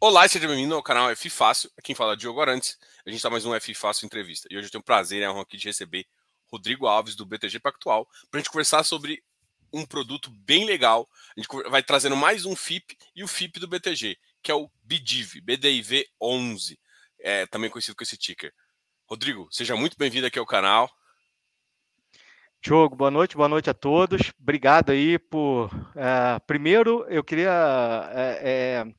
Olá, seja bem-vindo ao canal F Fácil. Aqui quem fala é Diogo Arantes. A gente está mais um F Fácil entrevista. E hoje eu tenho o prazer e a honra aqui de receber Rodrigo Alves, do BTG Pactual, para a gente conversar sobre um produto bem legal. A gente vai trazendo mais um FIP e o FIP do BTG, que é o BDIV, BDIV 11, é, também conhecido com esse ticker. Rodrigo, seja muito bem-vindo aqui ao canal. Diogo, boa noite, boa noite a todos. Obrigado aí por. É, primeiro, eu queria é, é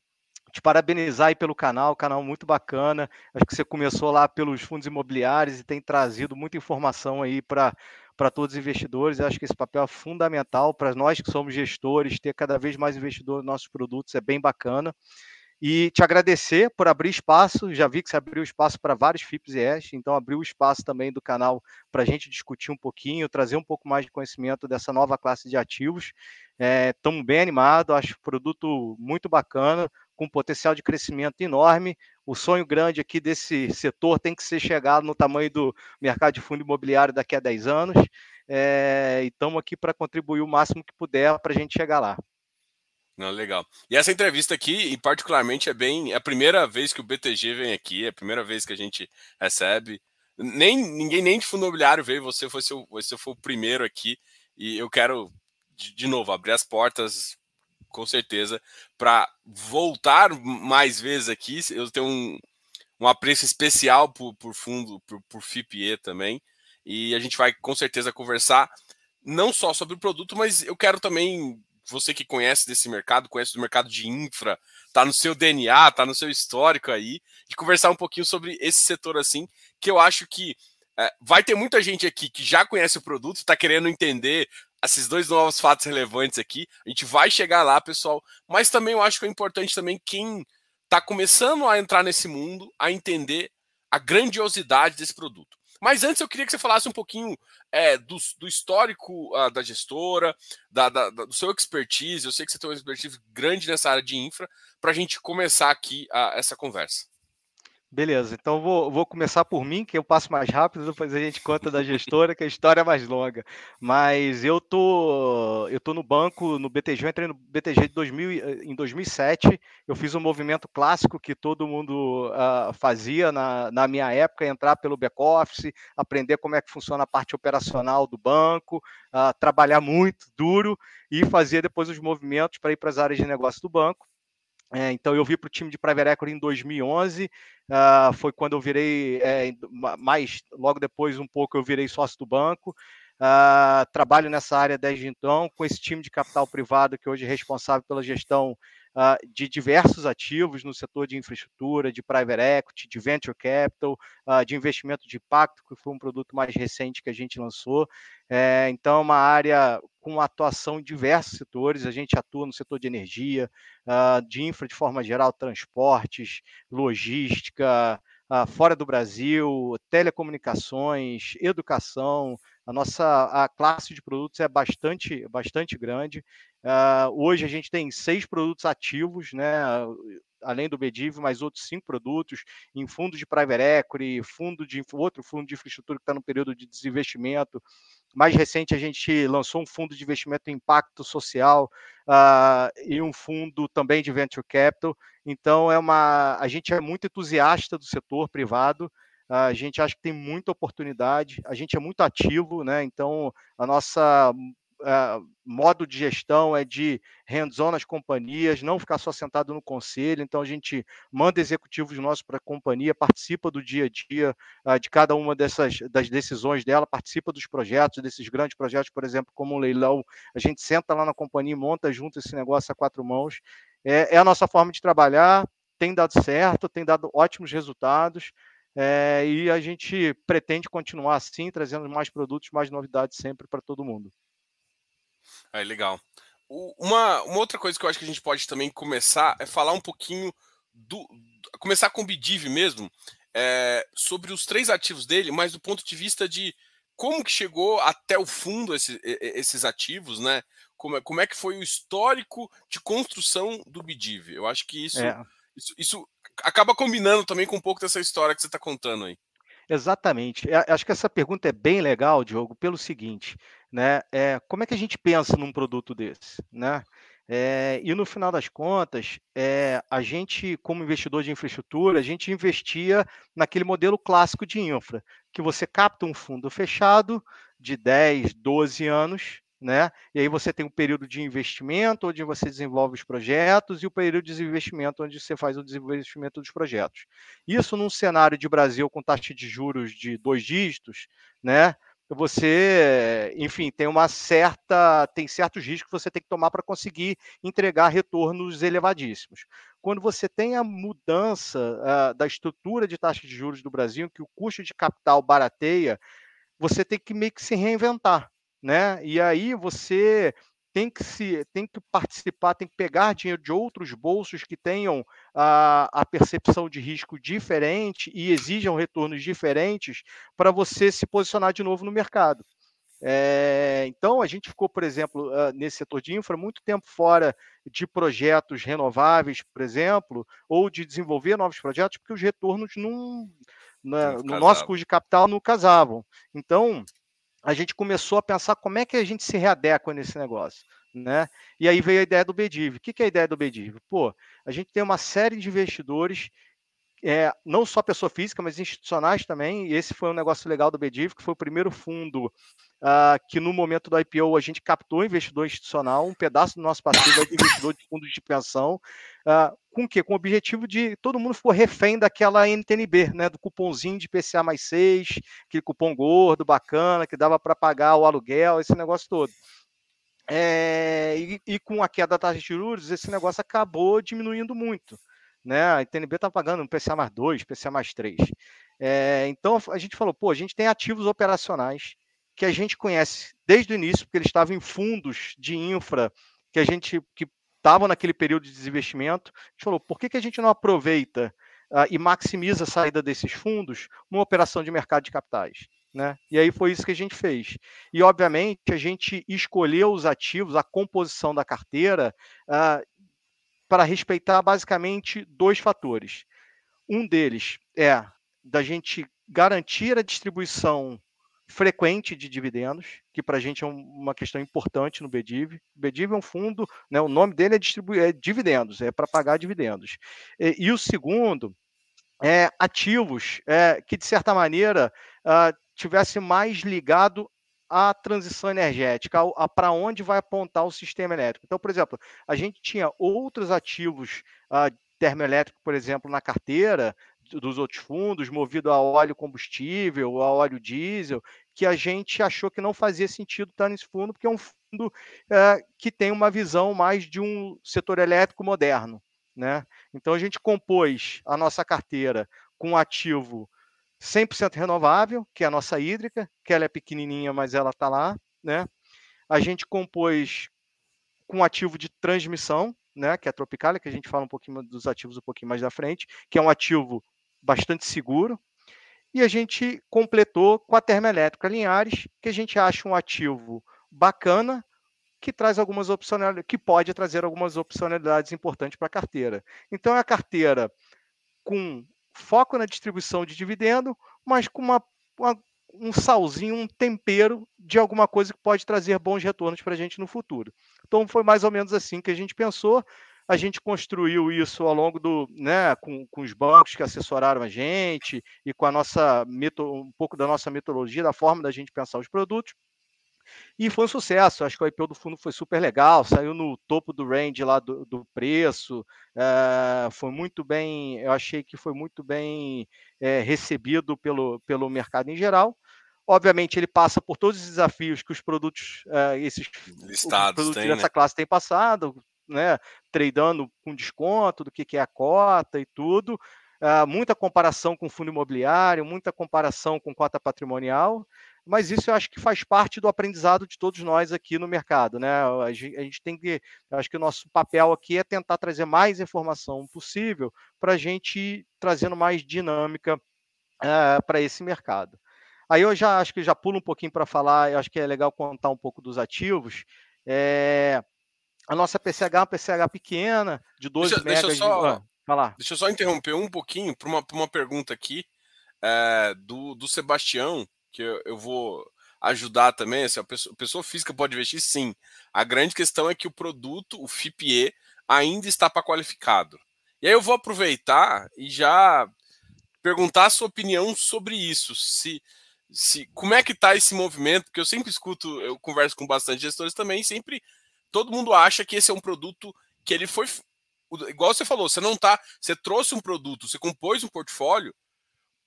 te parabenizar aí pelo canal, canal muito bacana. Acho que você começou lá pelos fundos imobiliários e tem trazido muita informação aí para para todos os investidores. Acho que esse papel é fundamental para nós que somos gestores, ter cada vez mais investidores nos nossos produtos é bem bacana. E te agradecer por abrir espaço. Já vi que você abriu espaço para vários FIPS e ES, então abriu espaço também do canal para a gente discutir um pouquinho, trazer um pouco mais de conhecimento dessa nova classe de ativos. Estamos é, bem animados, acho o produto muito bacana com potencial de crescimento enorme. O sonho grande aqui desse setor tem que ser chegado no tamanho do mercado de fundo imobiliário daqui a 10 anos. É, e estamos aqui para contribuir o máximo que puder para a gente chegar lá. Não, legal. E essa entrevista aqui, e particularmente, é bem. É a primeira vez que o BTG vem aqui, é a primeira vez que a gente recebe. Nem, ninguém nem de fundo imobiliário veio, você foi, seu, você foi o primeiro aqui. E eu quero, de, de novo, abrir as portas com certeza, para voltar mais vezes aqui. Eu tenho um, um apreço especial por, por fundo, por, por FIPE também. E a gente vai com certeza conversar não só sobre o produto, mas eu quero também, você que conhece desse mercado, conhece do mercado de infra, tá no seu DNA, tá no seu histórico aí, de conversar um pouquinho sobre esse setor assim, que eu acho que é, vai ter muita gente aqui que já conhece o produto, está querendo entender esses dois novos fatos relevantes aqui. A gente vai chegar lá, pessoal. Mas também eu acho que é importante também quem está começando a entrar nesse mundo a entender a grandiosidade desse produto. Mas antes eu queria que você falasse um pouquinho é, do, do, histórico uh, da gestora, da, da, da, do seu expertise. Eu sei que você tem uma expertise grande nessa área de infra, para a gente começar aqui uh, essa conversa. Beleza, então vou, vou começar por mim, que eu passo mais rápido, depois a gente conta da gestora, que a história é mais longa. Mas eu tô, eu tô no banco, no BTG, eu entrei no BTG de 2000, em 2007. Eu fiz um movimento clássico que todo mundo uh, fazia na, na minha época, entrar pelo back-office, aprender como é que funciona a parte operacional do banco, uh, trabalhar muito, duro, e fazer depois os movimentos para ir para as áreas de negócio do banco. É, então eu vi para o time de Private Equity em 2011, uh, ah, foi quando eu virei, é, mais logo depois um pouco eu virei sócio do banco. Uh, trabalho nessa área desde então, com esse time de capital privado que hoje é responsável pela gestão uh, de diversos ativos no setor de infraestrutura, de private equity, de venture capital, de investimento de impacto, que foi um produto mais recente que a gente lançou. É, então, é uma área com atuação em diversos setores. A gente atua no setor de energia, uh, de infra de forma geral, transportes, logística, uh, fora do Brasil, telecomunicações, educação. A nossa a classe de produtos é bastante, bastante grande. Uh, hoje a gente tem seis produtos ativos, né? Além do BDIV, mais outros cinco produtos em fundos de private equity, fundo de outro fundo de infraestrutura que está no período de desinvestimento. Mais recente, a gente lançou um fundo de investimento em impacto social uh, e um fundo também de venture capital. Então, é uma, a gente é muito entusiasta do setor privado. A gente acha que tem muita oportunidade, a gente é muito ativo, né? Então, a nossa uh, modo de gestão é de hands-on nas companhias, não ficar só sentado no conselho. Então, a gente manda executivos nossos para a companhia, participa do dia a dia uh, de cada uma dessas das decisões dela, participa dos projetos, desses grandes projetos, por exemplo, como o leilão. A gente senta lá na companhia e monta junto esse negócio a quatro mãos. É, é a nossa forma de trabalhar, tem dado certo, tem dado ótimos resultados. É, e a gente pretende continuar assim, trazendo mais produtos, mais novidades sempre para todo mundo. É legal. Uma, uma outra coisa que eu acho que a gente pode também começar é falar um pouquinho do. Começar com o Bidiv mesmo, é, sobre os três ativos dele, mas do ponto de vista de como que chegou até o fundo esse, esses ativos, né? Como é, como é que foi o histórico de construção do Bidiv? Eu acho que isso, é. isso, isso acaba combinando também com um pouco dessa história que você está contando aí. Exatamente. Acho que essa pergunta é bem legal, Diogo, pelo seguinte, né? É, como é que a gente pensa num produto desse, né? É, e no final das contas, é, a gente, como investidor de infraestrutura, a gente investia naquele modelo clássico de infra, que você capta um fundo fechado de 10, 12 anos, né? E aí você tem um período de investimento, onde você desenvolve os projetos, e o período de desinvestimento, onde você faz o desenvolvimento dos projetos. Isso num cenário de Brasil com taxa de juros de dois dígitos, né? você, enfim, tem uma certa, tem certos riscos que você tem que tomar para conseguir entregar retornos elevadíssimos. Quando você tem a mudança uh, da estrutura de taxa de juros do Brasil, que o custo de capital barateia, você tem que meio que se reinventar, né? E aí você tem que se tem que participar, tem que pegar dinheiro de outros bolsos que tenham a, a percepção de risco diferente e exijam retornos diferentes para você se posicionar de novo no mercado. É, então, a gente ficou, por exemplo, nesse setor de infra, muito tempo fora de projetos renováveis, por exemplo, ou de desenvolver novos projetos, porque os retornos não, na, no nosso custo de capital não casavam. Então, a gente começou a pensar como é que a gente se readequa nesse negócio. Né? E aí veio a ideia do BDIV. O que é a ideia do BDIV? Pô, a gente tem uma série de investidores, é, não só pessoa física, mas institucionais também, e esse foi um negócio legal do BDIV, que foi o primeiro fundo uh, que no momento do IPO a gente captou investidor institucional, um pedaço do nosso passivo é de investidor de fundos de pensão, uh, com o quê? Com o objetivo de todo mundo ficou refém daquela NTNB, né, do cupomzinho de PCA mais 6, aquele cupom gordo, bacana, que dava para pagar o aluguel, esse negócio todo. É, e, e, com a queda da taxa de juros, esse negócio acabou diminuindo muito. Né? A NTNB está pagando um PCA mais 2, PCA mais 3. É, então a gente falou, pô, a gente tem ativos operacionais que a gente conhece desde o início, porque eles estavam em fundos de infra que a gente que estavam naquele período de desinvestimento. A gente falou, por que, que a gente não aproveita uh, e maximiza a saída desses fundos numa operação de mercado de capitais? Né? E aí foi isso que a gente fez. E, obviamente, a gente escolheu os ativos, a composição da carteira, uh, para respeitar basicamente dois fatores. Um deles é da gente garantir a distribuição frequente de dividendos, que para a gente é uma questão importante no BDIV. O BDIV é um fundo, né, o nome dele é, distribuir é dividendos, é para pagar dividendos. E, e, o segundo é ativos é, que, de certa maneira, uh, tivesse mais ligado à transição energética, a, a para onde vai apontar o sistema elétrico. Então, por exemplo, a gente tinha outros ativos uh, termoelétrico, por exemplo, na carteira, dos outros fundos, movido a óleo combustível, a óleo diesel, que a gente achou que não fazia sentido estar nesse fundo, porque é um fundo é, que tem uma visão mais de um setor elétrico moderno. Né? Então a gente compôs a nossa carteira com um ativo 100% renovável, que é a nossa hídrica, que ela é pequenininha, mas ela está lá. Né? A gente compôs com ativo de transmissão, né, que é a Tropicália, que a gente fala um pouquinho dos ativos um pouquinho mais da frente, que é um ativo bastante seguro. E a gente completou com a termoelétrica Linhares, que a gente acha um ativo bacana, que traz algumas opcionalidades, que pode trazer algumas opcionalidades importantes para a carteira. Então é a carteira com foco na distribuição de dividendo, mas com uma, uma, um salzinho, um tempero de alguma coisa que pode trazer bons retornos para a gente no futuro. Então foi mais ou menos assim que a gente pensou a gente construiu isso ao longo do, né, com, com os bancos que assessoraram a gente e com a nossa um pouco da nossa metodologia, da forma da gente pensar os produtos. E foi um sucesso. Acho que o IPO do fundo foi super legal, saiu no topo do range lá do, do preço. É, foi muito bem, eu achei que foi muito bem é, recebido pelo, pelo mercado em geral. Obviamente, ele passa por todos os desafios que os produtos, é, esses Listados produtos tem, dessa né? classe têm passado, né, tradando com desconto do que, que é a cota e tudo. Uh, muita comparação com fundo imobiliário, muita comparação com cota patrimonial, mas isso eu acho que faz parte do aprendizado de todos nós aqui no mercado, né? A gente, a gente tem que, acho que o nosso papel aqui é tentar trazer mais informação possível para a gente ir trazendo mais dinâmica uh, para esse mercado. Aí eu já acho que já pulo um pouquinho para falar, eu acho que é legal contar um pouco dos ativos. É, a nossa PCH é uma PCH pequena, de 12 deixa, megas. Deixa eu, só, de... ah, deixa eu só interromper um pouquinho para uma, uma pergunta aqui é, do, do Sebastião, que eu, eu vou. ajudar também? Assim, a, pessoa, a pessoa física pode investir sim. A grande questão é que o produto, o FIPE, ainda está para qualificado. E aí eu vou aproveitar e já perguntar a sua opinião sobre isso. Se, se como é que está esse movimento? Porque eu sempre escuto, eu converso com bastante gestores também, sempre todo mundo acha que esse é um produto que ele foi igual você falou, você não tá, você trouxe um produto, você compôs um portfólio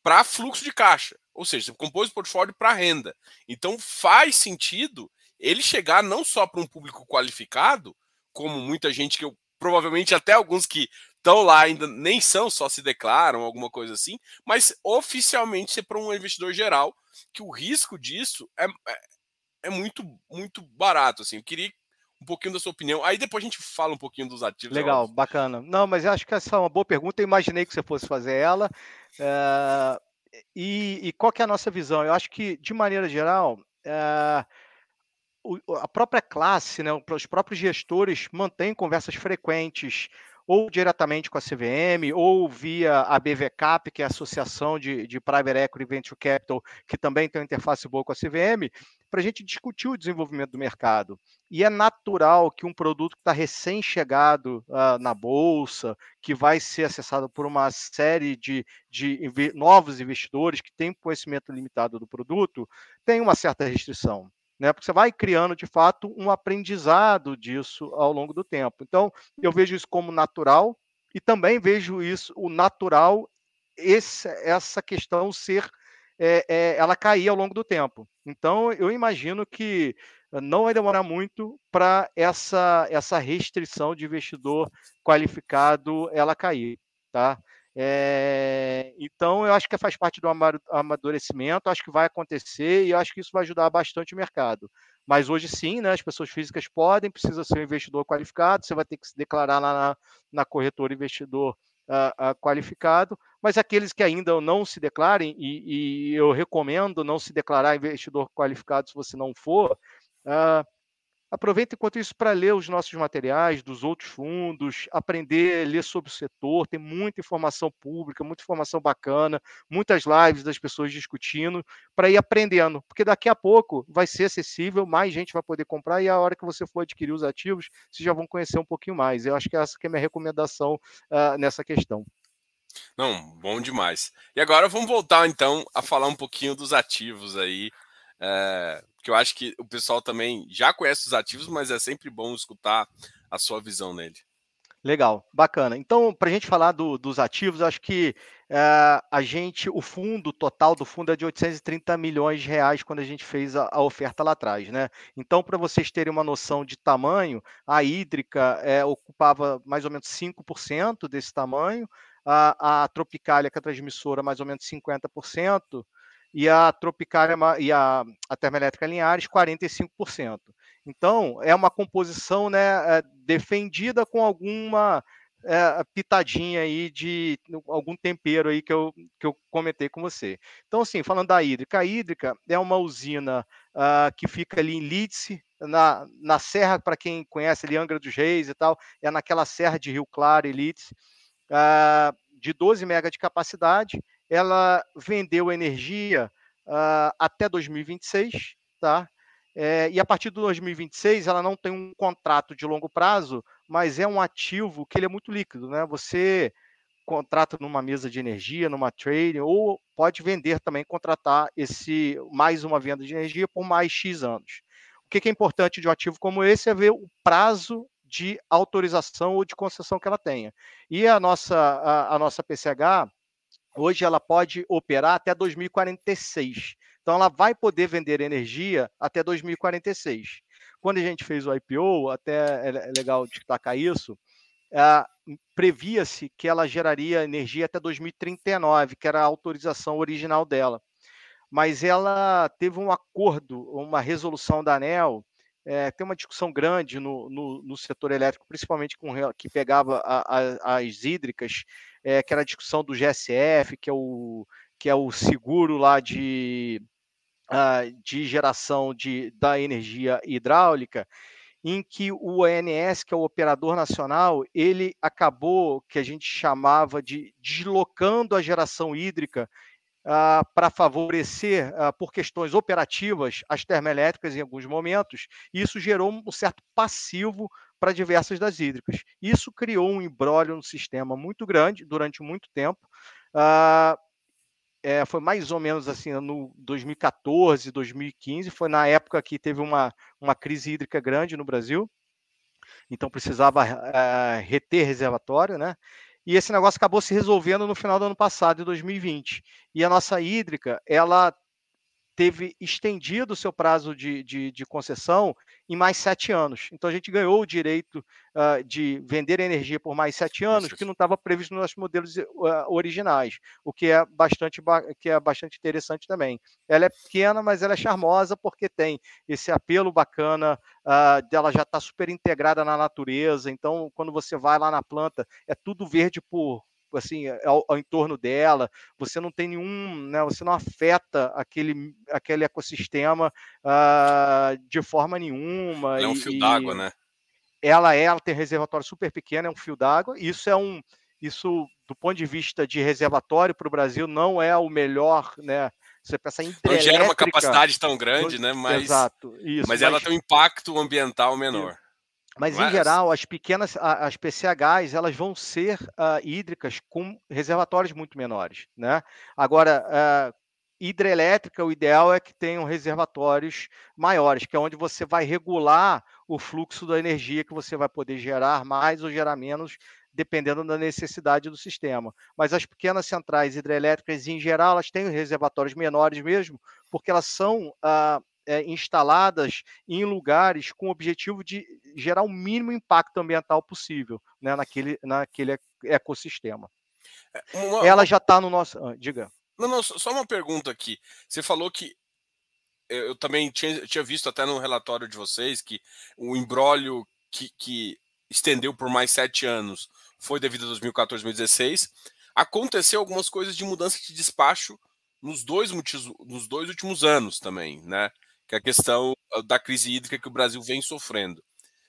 para fluxo de caixa, ou seja, você compôs um portfólio para renda. Então faz sentido ele chegar não só para um público qualificado, como muita gente que eu provavelmente até alguns que estão lá ainda nem são, só se declaram, alguma coisa assim, mas oficialmente ser para um investidor geral, que o risco disso é, é, é, muito, muito barato. Assim. Eu queria um pouquinho da sua opinião. Aí depois a gente fala um pouquinho dos ativos. Legal, bacana. Não, mas eu acho que essa é uma boa pergunta. Eu imaginei que você fosse fazer ela. É... E, e, qual que é a nossa visão? Eu acho que, de maneira geral, é... a própria classe, né, os próprios gestores mantêm conversas frequentes ou diretamente com a CVM, ou via a BVCAP, que é a Associação de, de Private Equity Venture Capital, que também tem uma interface boa com a CVM, para a gente discutir o desenvolvimento do mercado. E é natural que um produto que está recém-chegado uh, na Bolsa, que vai ser acessado por uma série de, de novos investidores que têm conhecimento limitado do produto, tenha uma certa restrição né? Porque você vai criando de fato um aprendizado disso ao longo do tempo. Então, eu vejo isso como natural e também vejo isso o natural esse, essa questão ser é, é, ela cair ao longo do tempo. Então, eu imagino que não vai demorar muito para essa, essa restrição de investidor qualificado ela cair, tá? É, então, eu acho que faz parte do amadurecimento, acho que vai acontecer e acho que isso vai ajudar bastante o mercado. Mas hoje sim, né, as pessoas físicas podem, precisa ser um investidor qualificado, você vai ter que se declarar lá na, na corretora investidor uh, uh, qualificado, mas aqueles que ainda não se declarem, e, e, eu recomendo não se declarar investidor qualificado se você não for, uh, Aproveita enquanto isso para ler os nossos materiais dos outros fundos, aprender, ler sobre o setor. Tem muita informação pública, muita informação bacana, muitas lives das pessoas discutindo para ir aprendendo, porque daqui a pouco vai ser acessível, mais gente vai poder comprar e a hora que você for adquirir os ativos, vocês já vão conhecer um pouquinho mais. Eu acho que essa que é a minha recomendação uh, nessa questão. Não, bom demais. E agora vamos voltar então a falar um pouquinho dos ativos aí. É, que eu acho que o pessoal também já conhece os ativos, mas é sempre bom escutar a sua visão nele. Legal, bacana. Então, para a gente falar do, dos ativos, acho que é, a gente, o fundo total do fundo é de 830 milhões de reais quando a gente fez a, a oferta lá atrás, né? Então, para vocês terem uma noção de tamanho, a hídrica é, ocupava mais ou menos 5% desse tamanho, a, a Tropicália, que é a transmissora, mais ou menos 50%, e a Tropicália e a, a Termoelétrica Linhares 45%. Então, é uma composição né, é, defendida com alguma é, pitadinha aí de algum tempero aí que eu, que eu comentei com você. Então, assim, falando da hídrica, a hídrica é uma usina uh, que fica ali em Lídice, na, na serra, para quem conhece ali Angra dos Reis e tal, é naquela serra de Rio Claro e Lídice, uh, de 12 mega de capacidade, ela vendeu energia uh, até 2026, tá? É, e a partir de 2026 ela não tem um contrato de longo prazo, mas é um ativo que ele é muito líquido, né? Você contrata numa mesa de energia, numa trading, ou pode vender também, contratar esse mais uma venda de energia por mais X anos. O que é importante de um ativo como esse é ver o prazo de autorização ou de concessão que ela tenha. E a nossa, a, a nossa PCH, Hoje ela pode operar até 2046. Então ela vai poder vender energia até 2046. Quando a gente fez o IPO, até é legal destacar isso, previa-se que ela geraria energia até 2039, que era a autorização original dela. Mas ela teve um acordo, uma resolução da ANEL, é, tem uma discussão grande no, no, no, setor elétrico, principalmente com que pegava a, a, as hídricas, é, que era a discussão do GSF, que é o, que é o seguro lá de, uh, de geração de, da energia hidráulica, em que o ANS, que é o operador nacional, ele acabou, que a gente chamava de deslocando a geração hídrica ah, para favorecer, ah, por questões operativas, as termoelétricas em alguns momentos, e isso gerou um certo passivo para diversas das hídricas. Isso criou um embrólio no sistema muito grande durante muito tempo. Ah, é, foi mais ou menos assim no 2014, 2015, foi na época que teve uma, uma crise hídrica grande no Brasil, então precisava é, reter reservatório, né? E esse negócio acabou se resolvendo no final do ano passado, de 2020. E a nossa hídrica, ela teve estendido o seu prazo de, de, de, concessão em mais sete anos. Então a gente ganhou o direito uh, de vender energia por mais sete anos, que não estava previsto nos nossos modelos uh, originais, o que é bastante que é bastante interessante também. Ela é pequena, mas ela é charmosa porque tem esse apelo bacana uh, dela já está super integrada na natureza. Então quando você vai lá na planta é tudo verde por assim ao, ao, entorno dela, você não tem nenhum, né, você não afeta aquele, aquele ecossistema uh, de forma nenhuma. é um fio d'água, né? Ela é, ela tem um reservatório super pequeno, é um fio d'água. Isso é um, isso do ponto de vista de reservatório para o Brasil não é o melhor, né? Você pensa em não gera uma capacidade tão grande, né? Mas, Exato, isso, mas, mas ela tem um impacto ambiental menor. Mas, Mas, em geral, as pequenas, as PCHs, elas vão ser uh, hídricas com reservatórios muito menores, né? Agora, uh, hidrelétrica, o ideal é que tenham reservatórios maiores, que é onde você vai regular o fluxo da energia que você vai poder gerar mais ou gerar menos, dependendo da necessidade do sistema. Mas as pequenas centrais hidrelétricas, em geral, elas têm reservatórios menores mesmo, porque elas são uh, é, instaladas em lugares com o objetivo de gerar o mínimo impacto ambiental possível né, naquele, naquele ecossistema. É, uma, Ela já está no nosso. Ah, diga. Não, não, só uma pergunta aqui. Você falou que eu também tinha, tinha visto até no relatório de vocês que o embrólio que, que estendeu por mais sete anos foi devido a 2014 2016. Aconteceu algumas coisas de mudança de despacho nos dois, nos dois últimos anos também, né? Que é a questão ah, da crise hídrica que o Brasil vem sofrendo.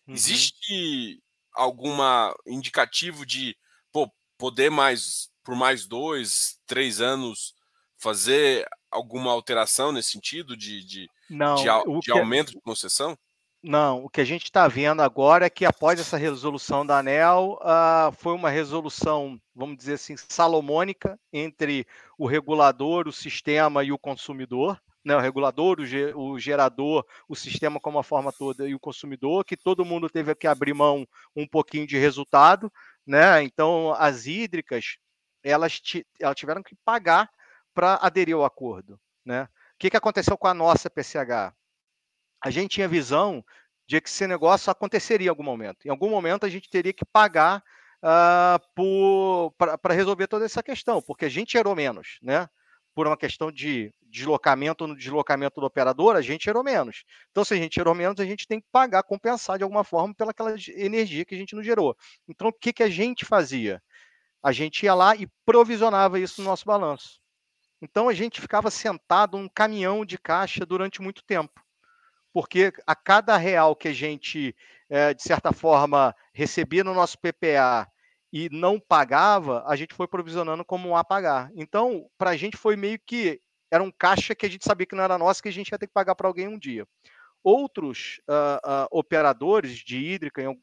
Uhum. Existe alguma indicativo de pô, poder mais por mais dois, três anos fazer alguma alteração nesse sentido de, de, Não, de, de aumento de concessão? Não, o que a gente está vendo agora é que após essa resolução da ANEL, uh, foi uma resolução, vamos dizer assim, salomônica entre o regulador, o sistema e o consumidor né, o regulador, o, o gerador, o sistema como a forma toda e o consumidor, que todo mundo teve que abrir mão um pouquinho de resultado, né? Então as hídricas elas, elas tiveram que pagar para aderir ao acordo, né? O que, que aconteceu com a nossa PCH? A gente tinha visão de que esse negócio aconteceria em algum momento. Em algum momento a gente teria que pagar uh, para resolver toda essa questão, porque a gente gerou menos, né? Por uma questão de deslocamento no deslocamento do operador, a gente gerou menos. Então, se a gente gerou menos, a gente tem que pagar, compensar de alguma forma pelaquela energia que a gente não gerou. Então, o que, que a gente fazia? A gente ia lá e provisionava isso no nosso balanço. Então, a gente ficava sentado num caminhão de caixa durante muito tempo. Porque a cada real que a gente, é, de certa forma, recebia no nosso PPA e não pagava, a gente foi provisionando como um a pagar. Então, para a gente foi meio que era um caixa que a gente sabia que não era nosso, que a gente ia ter que pagar para alguém um dia. Outros uh, uh, operadores de hídrica uh,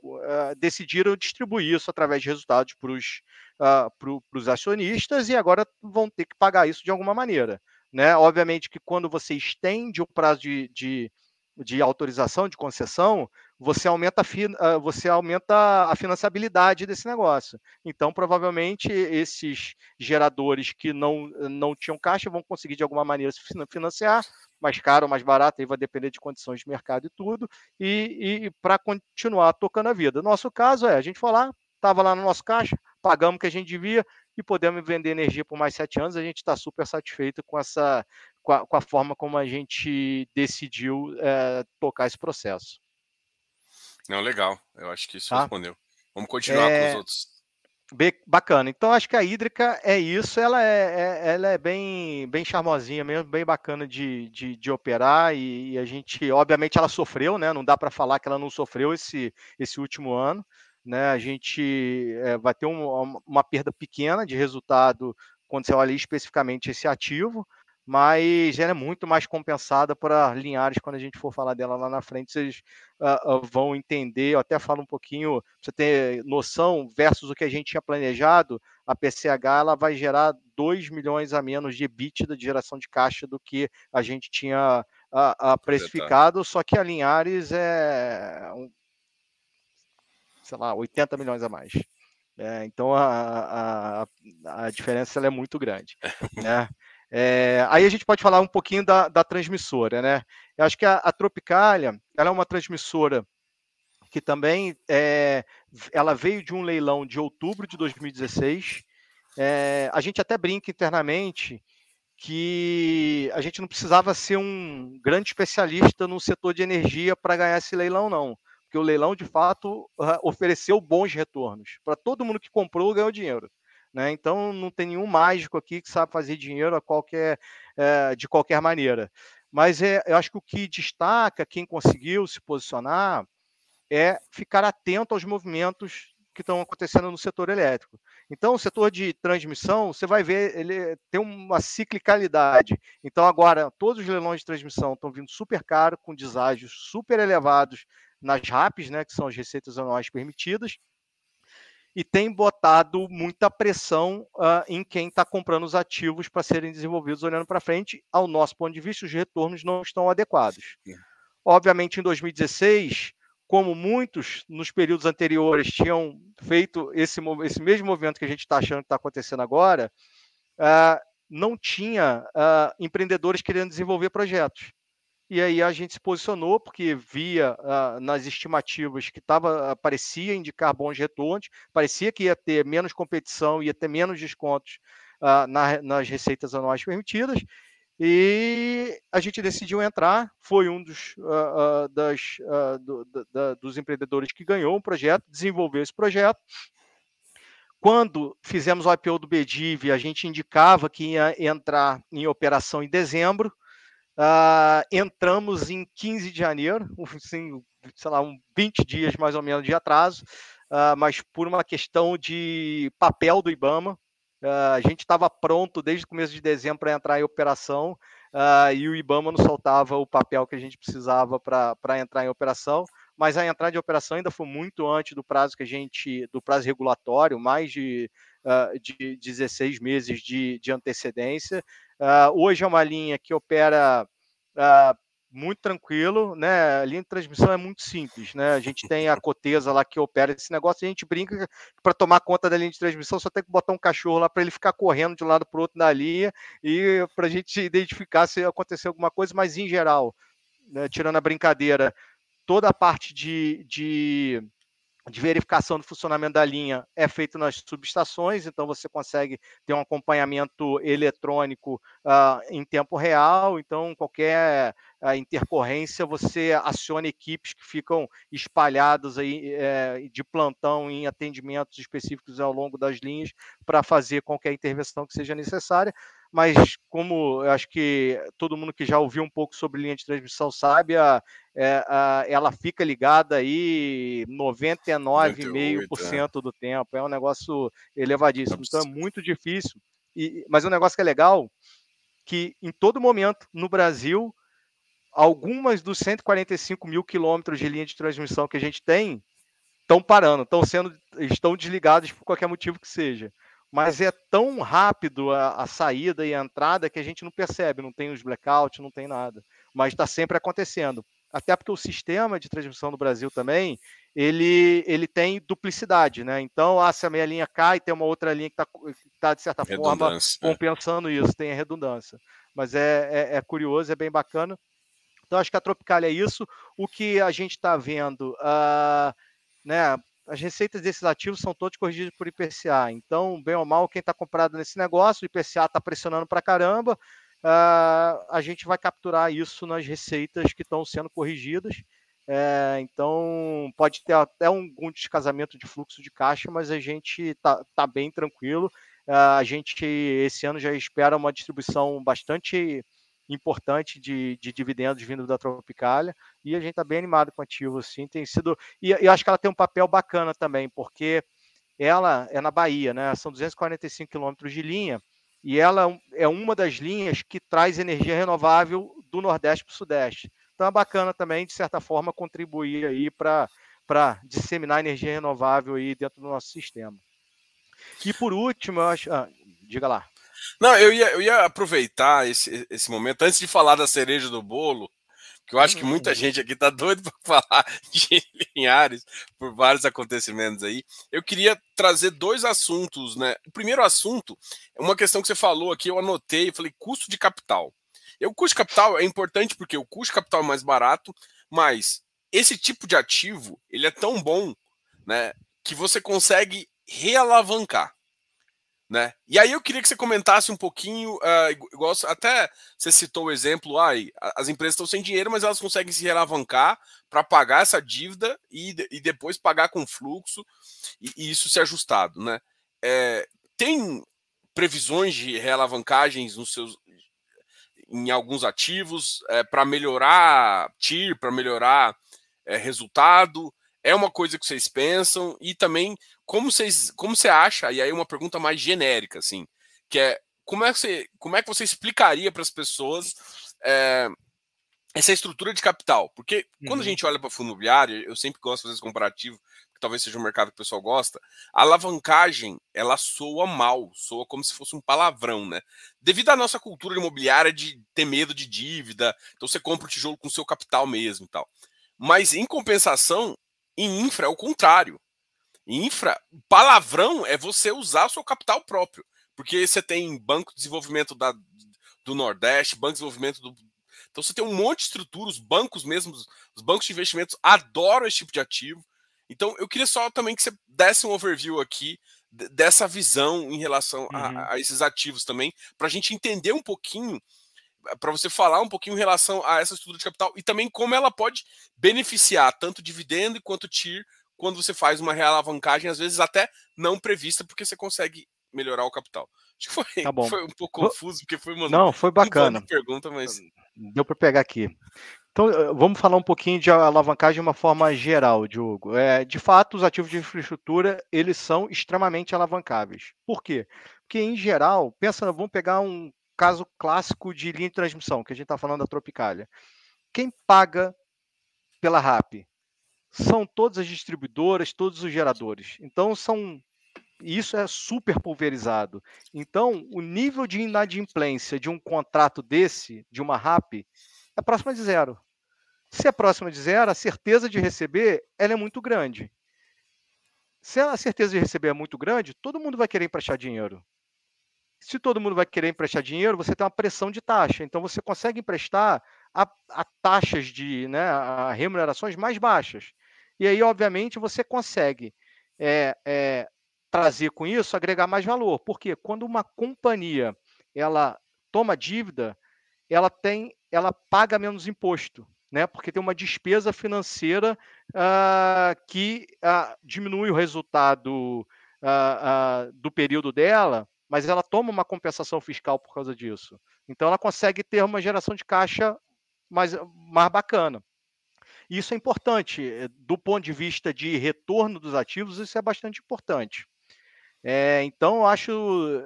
decidiram distribuir isso através de resultados para os acionistas e agora vão ter que pagar isso de alguma maneira. Né? Obviamente que quando você estende o prazo de, de, de autorização, de concessão, você aumenta, a, você aumenta a financiabilidade desse negócio. Então, provavelmente, esses geradores que não, não tinham caixa vão conseguir, de alguma maneira, se financiar, mais caro, mais barato, aí vai depender de condições de mercado e tudo, e, e para continuar tocando a vida. Nosso caso é, a gente foi lá, estava lá no nosso caixa, pagamos o que a gente devia e podemos vender energia por mais sete anos. A gente está super satisfeito com essa, com a, com a, forma como a gente decidiu é, tocar esse processo. Não, legal. Eu acho que isso tá? respondeu. Vamos continuar é... com os outros. Bacana. Então, acho que a hídrica é isso. Ela é, é, ela é bem, bem charmosinha mesmo, bem bacana de, de, de operar. E, e, a gente, obviamente, ela sofreu, né? Não dá para falar que ela não sofreu esse, esse último ano. Né? A gente é, vai ter um, uma perda pequena de resultado quando você olha especificamente esse ativo, mas ela é muito mais compensada por Linhares quando a gente for falar dela lá na frente, vocês uh, uh, vão entender, eu até falo um pouquinho, para você ter noção, versus o que a gente tinha planejado, a PCH ela vai gerar 2 milhões a menos de EBITDA de geração de caixa do que a gente tinha uh, precificado, só que a Linhares é, um, sei lá, 80 milhões a mais. É, então a, a, a diferença é muito grande. Né? É, aí a gente pode falar um pouquinho da, da transmissora, né? Eu acho que a, a Tropicália ela é uma transmissora que também é, ela veio de um leilão de outubro de 2016. É, a gente até brinca internamente que a gente não precisava ser um grande especialista no setor de energia para ganhar esse leilão, não. Porque o leilão, de fato, ofereceu bons retornos. Para todo mundo que comprou, ganhou dinheiro. Né? Então não tem nenhum mágico aqui que sabe fazer dinheiro a qualquer, é, de qualquer maneira. Mas é, eu acho que o que destaca quem conseguiu se posicionar é ficar atento aos movimentos que estão acontecendo no setor elétrico. Então, o setor de transmissão, você vai ver, ele tem uma ciclicalidade. Então, agora, todos os leilões de transmissão estão vindo super caro, com deságios super elevados nas RAPs, né, que são as receitas anuais permitidas, e tem botado muita pressão uh, em quem está comprando os ativos para serem desenvolvidos olhando para frente. Ao nosso ponto de vista, os retornos não estão adequados. Obviamente, em 2016, como muitos nos períodos anteriores tinham feito esse, esse mesmo movimento que a gente está achando que está acontecendo agora, uh, não tinha uh, empreendedores querendo desenvolver projetos. E aí a gente se posicionou, porque via uh, nas estimativas que tava, uh, parecia indicar bons retornos, parecia que ia ter menos competição, ia ter menos descontos uh, na, nas receitas anuais permitidas, e a gente decidiu entrar, foi um dos, das, do, da, dos empreendedores que ganhou o projeto, desenvolveu esse projeto. Quando fizemos o IPO do Bediv, a gente indicava que ia entrar em operação em dezembro, Uh, entramos em 15 de janeiro, assim, sei lá, um 20 dias mais ou menos de atraso, uh, mas por uma questão de papel do IBAMA. Uh, a gente estava pronto desde o começo de dezembro para entrar em operação e o IBAMA não soltava o papel que a gente precisava para entrar em operação. Mas a entrada de operação ainda foi muito antes do prazo que a gente, do prazo regulatório, mais de, de 16 meses de, de antecedência. Uh, hoje é uma linha que opera uh, muito tranquilo, né? A linha de transmissão é muito simples, né? A gente tem a Cotesa lá que opera esse negócio, a gente brinca para tomar conta da linha de transmissão só tem que botar um cachorro lá para ele ficar correndo de um lado para o outro na linha e para a gente identificar se acontecer alguma coisa, mas em geral, né, tirando a brincadeira, toda a parte de, de de verificação do funcionamento da linha é feito nas subestações, então você consegue ter um acompanhamento eletrônico uh, em tempo real, então qualquer uh, intercorrência você aciona equipes que ficam espalhadas aí é, de plantão em atendimentos específicos ao longo das linhas para fazer qualquer intervenção que seja necessária mas como eu acho que todo mundo que já ouviu um pouco sobre linha de transmissão sabe, a, é, a, ela fica ligada aí 99,5% é. do tempo. É um negócio elevadíssimo. Então é muito difícil. E, mas um negócio que é legal, que em todo momento no Brasil, algumas dos 145 mil quilômetros de linha de transmissão que a gente tem estão parando, estão sendo, estão desligados por qualquer motivo que seja mas é tão rápido a, a, saída e a entrada que a gente não percebe, não tem os blackouts, não tem nada, mas está sempre acontecendo. Até porque o sistema de transmissão no Brasil também, ele, ele tem duplicidade, né? Então, ah, se a minha linha cai, tem uma outra linha que está, tá, de certa forma, é. compensando isso, tem a redundância. Mas é, é, é, curioso, é bem bacana. Então, acho que a Tropical é isso. O que a gente está vendo, uh, né? As receitas desses ativos são todas corrigidas por IPCA. Então, bem ou mal, quem está comprado nesse negócio, o IPCA está pressionando para caramba, uh, a gente vai capturar isso nas receitas que estão sendo corrigidas. É, então, pode ter até algum descasamento de fluxo de caixa, mas a gente está tá bem tranquilo. Uh, a gente, esse ano, já espera uma distribuição bastante importante de, de dividendos vindo da Tropicália e a gente está bem animado com o ativo, assim, tem sido, e eu acho que ela tem um papel bacana também, porque ela é na Bahia, né, são 245 quilômetros de linha, e ela é uma das linhas que traz energia renovável do Nordeste para o Sudeste. Então é bacana também, de certa forma, contribuir aí para disseminar energia renovável aí dentro do nosso sistema. E por último, acho. Ah, diga lá. Não, eu ia, eu ia aproveitar esse, esse momento, antes de falar da cereja do bolo, que eu acho que muita uhum. gente aqui tá doido para falar de Linhares por vários acontecimentos aí. Eu queria trazer dois assuntos, né? O primeiro assunto é uma questão que você falou aqui, eu anotei, eu falei custo de capital. E o custo de capital é importante porque o custo de capital é mais barato, mas esse tipo de ativo, ele é tão bom, né, que você consegue realavancar. Né? E aí eu queria que você comentasse um pouquinho, uh, igual até você citou o exemplo, ah, as empresas estão sem dinheiro, mas elas conseguem se realavancar para pagar essa dívida e, e depois pagar com fluxo e, e isso ser ajustado. Né? É, tem previsões de realavancagens nos seus, em alguns ativos é, para melhorar TIR, para melhorar é, resultado? É uma coisa que vocês pensam e também como vocês, como você acha? E aí uma pergunta mais genérica, assim, que é como é que você, como é que você explicaria para as pessoas é, essa estrutura de capital? Porque quando uhum. a gente olha para fundo imobiliário, eu sempre gosto de fazer esse comparativo, que talvez seja um mercado que o pessoal gosta. A alavancagem ela soa mal, soa como se fosse um palavrão, né? Devido à nossa cultura imobiliária de ter medo de dívida, então você compra o tijolo com o seu capital mesmo e tal. Mas em compensação, em infra é o contrário. Em infra, palavrão é você usar o seu capital próprio. Porque você tem Banco de Desenvolvimento da, do Nordeste, Banco de Desenvolvimento do. Então você tem um monte de estrutura, os bancos mesmo, os bancos de investimentos adoram esse tipo de ativo. Então eu queria só também que você desse um overview aqui dessa visão em relação uhum. a, a, esses ativos também, para a gente entender um pouquinho, para você falar um pouquinho em relação a essa estrutura de capital e também como ela pode beneficiar tanto dividendo quanto TIR quando você faz uma realavancagem, às vezes até não prevista, porque você consegue melhorar o capital. Acho que foi, tá foi um pouco confuso, porque foi uma. Não, foi bacana. pergunta, mas. Deu para pegar aqui. Então, eh, vamos falar um pouquinho de alavancagem de uma forma geral, Diogo. É, de fato, os ativos de infraestrutura, eles são extremamente alavancáveis. Por quê? Porque, em geral, pensa, vamos pegar um caso clássico de linha de transmissão, que a gente está falando da Tropicália. Quem paga pela RAP? são todas as distribuidoras, todos os geradores. Então são isso é super pulverizado. Então, o nível de inadimplência de um contrato desse, de uma RAP, é próxima de zero. Se é próxima de zero, a certeza de receber ela é muito grande. Se a certeza de receber é muito grande, todo mundo vai querer emprestar dinheiro. Se todo mundo vai querer emprestar dinheiro, você tem uma pressão de taxa. Então, você consegue emprestar a, a taxas de né, a remunerações mais baixas. E aí, obviamente, você consegue é, é, trazer com isso, agregar mais valor. Porque quando uma companhia ela toma dívida, ela tem, ela paga menos imposto, né? Porque tem uma despesa financeira uh, que uh, diminui o resultado uh, do período dela, mas ela toma uma compensação fiscal por causa disso. Então ela consegue ter uma geração de caixa mais, mais bacana. Isso é importante, eh, do ponto de vista de retorno dos ativos, isso é bastante importante. É, então, acho,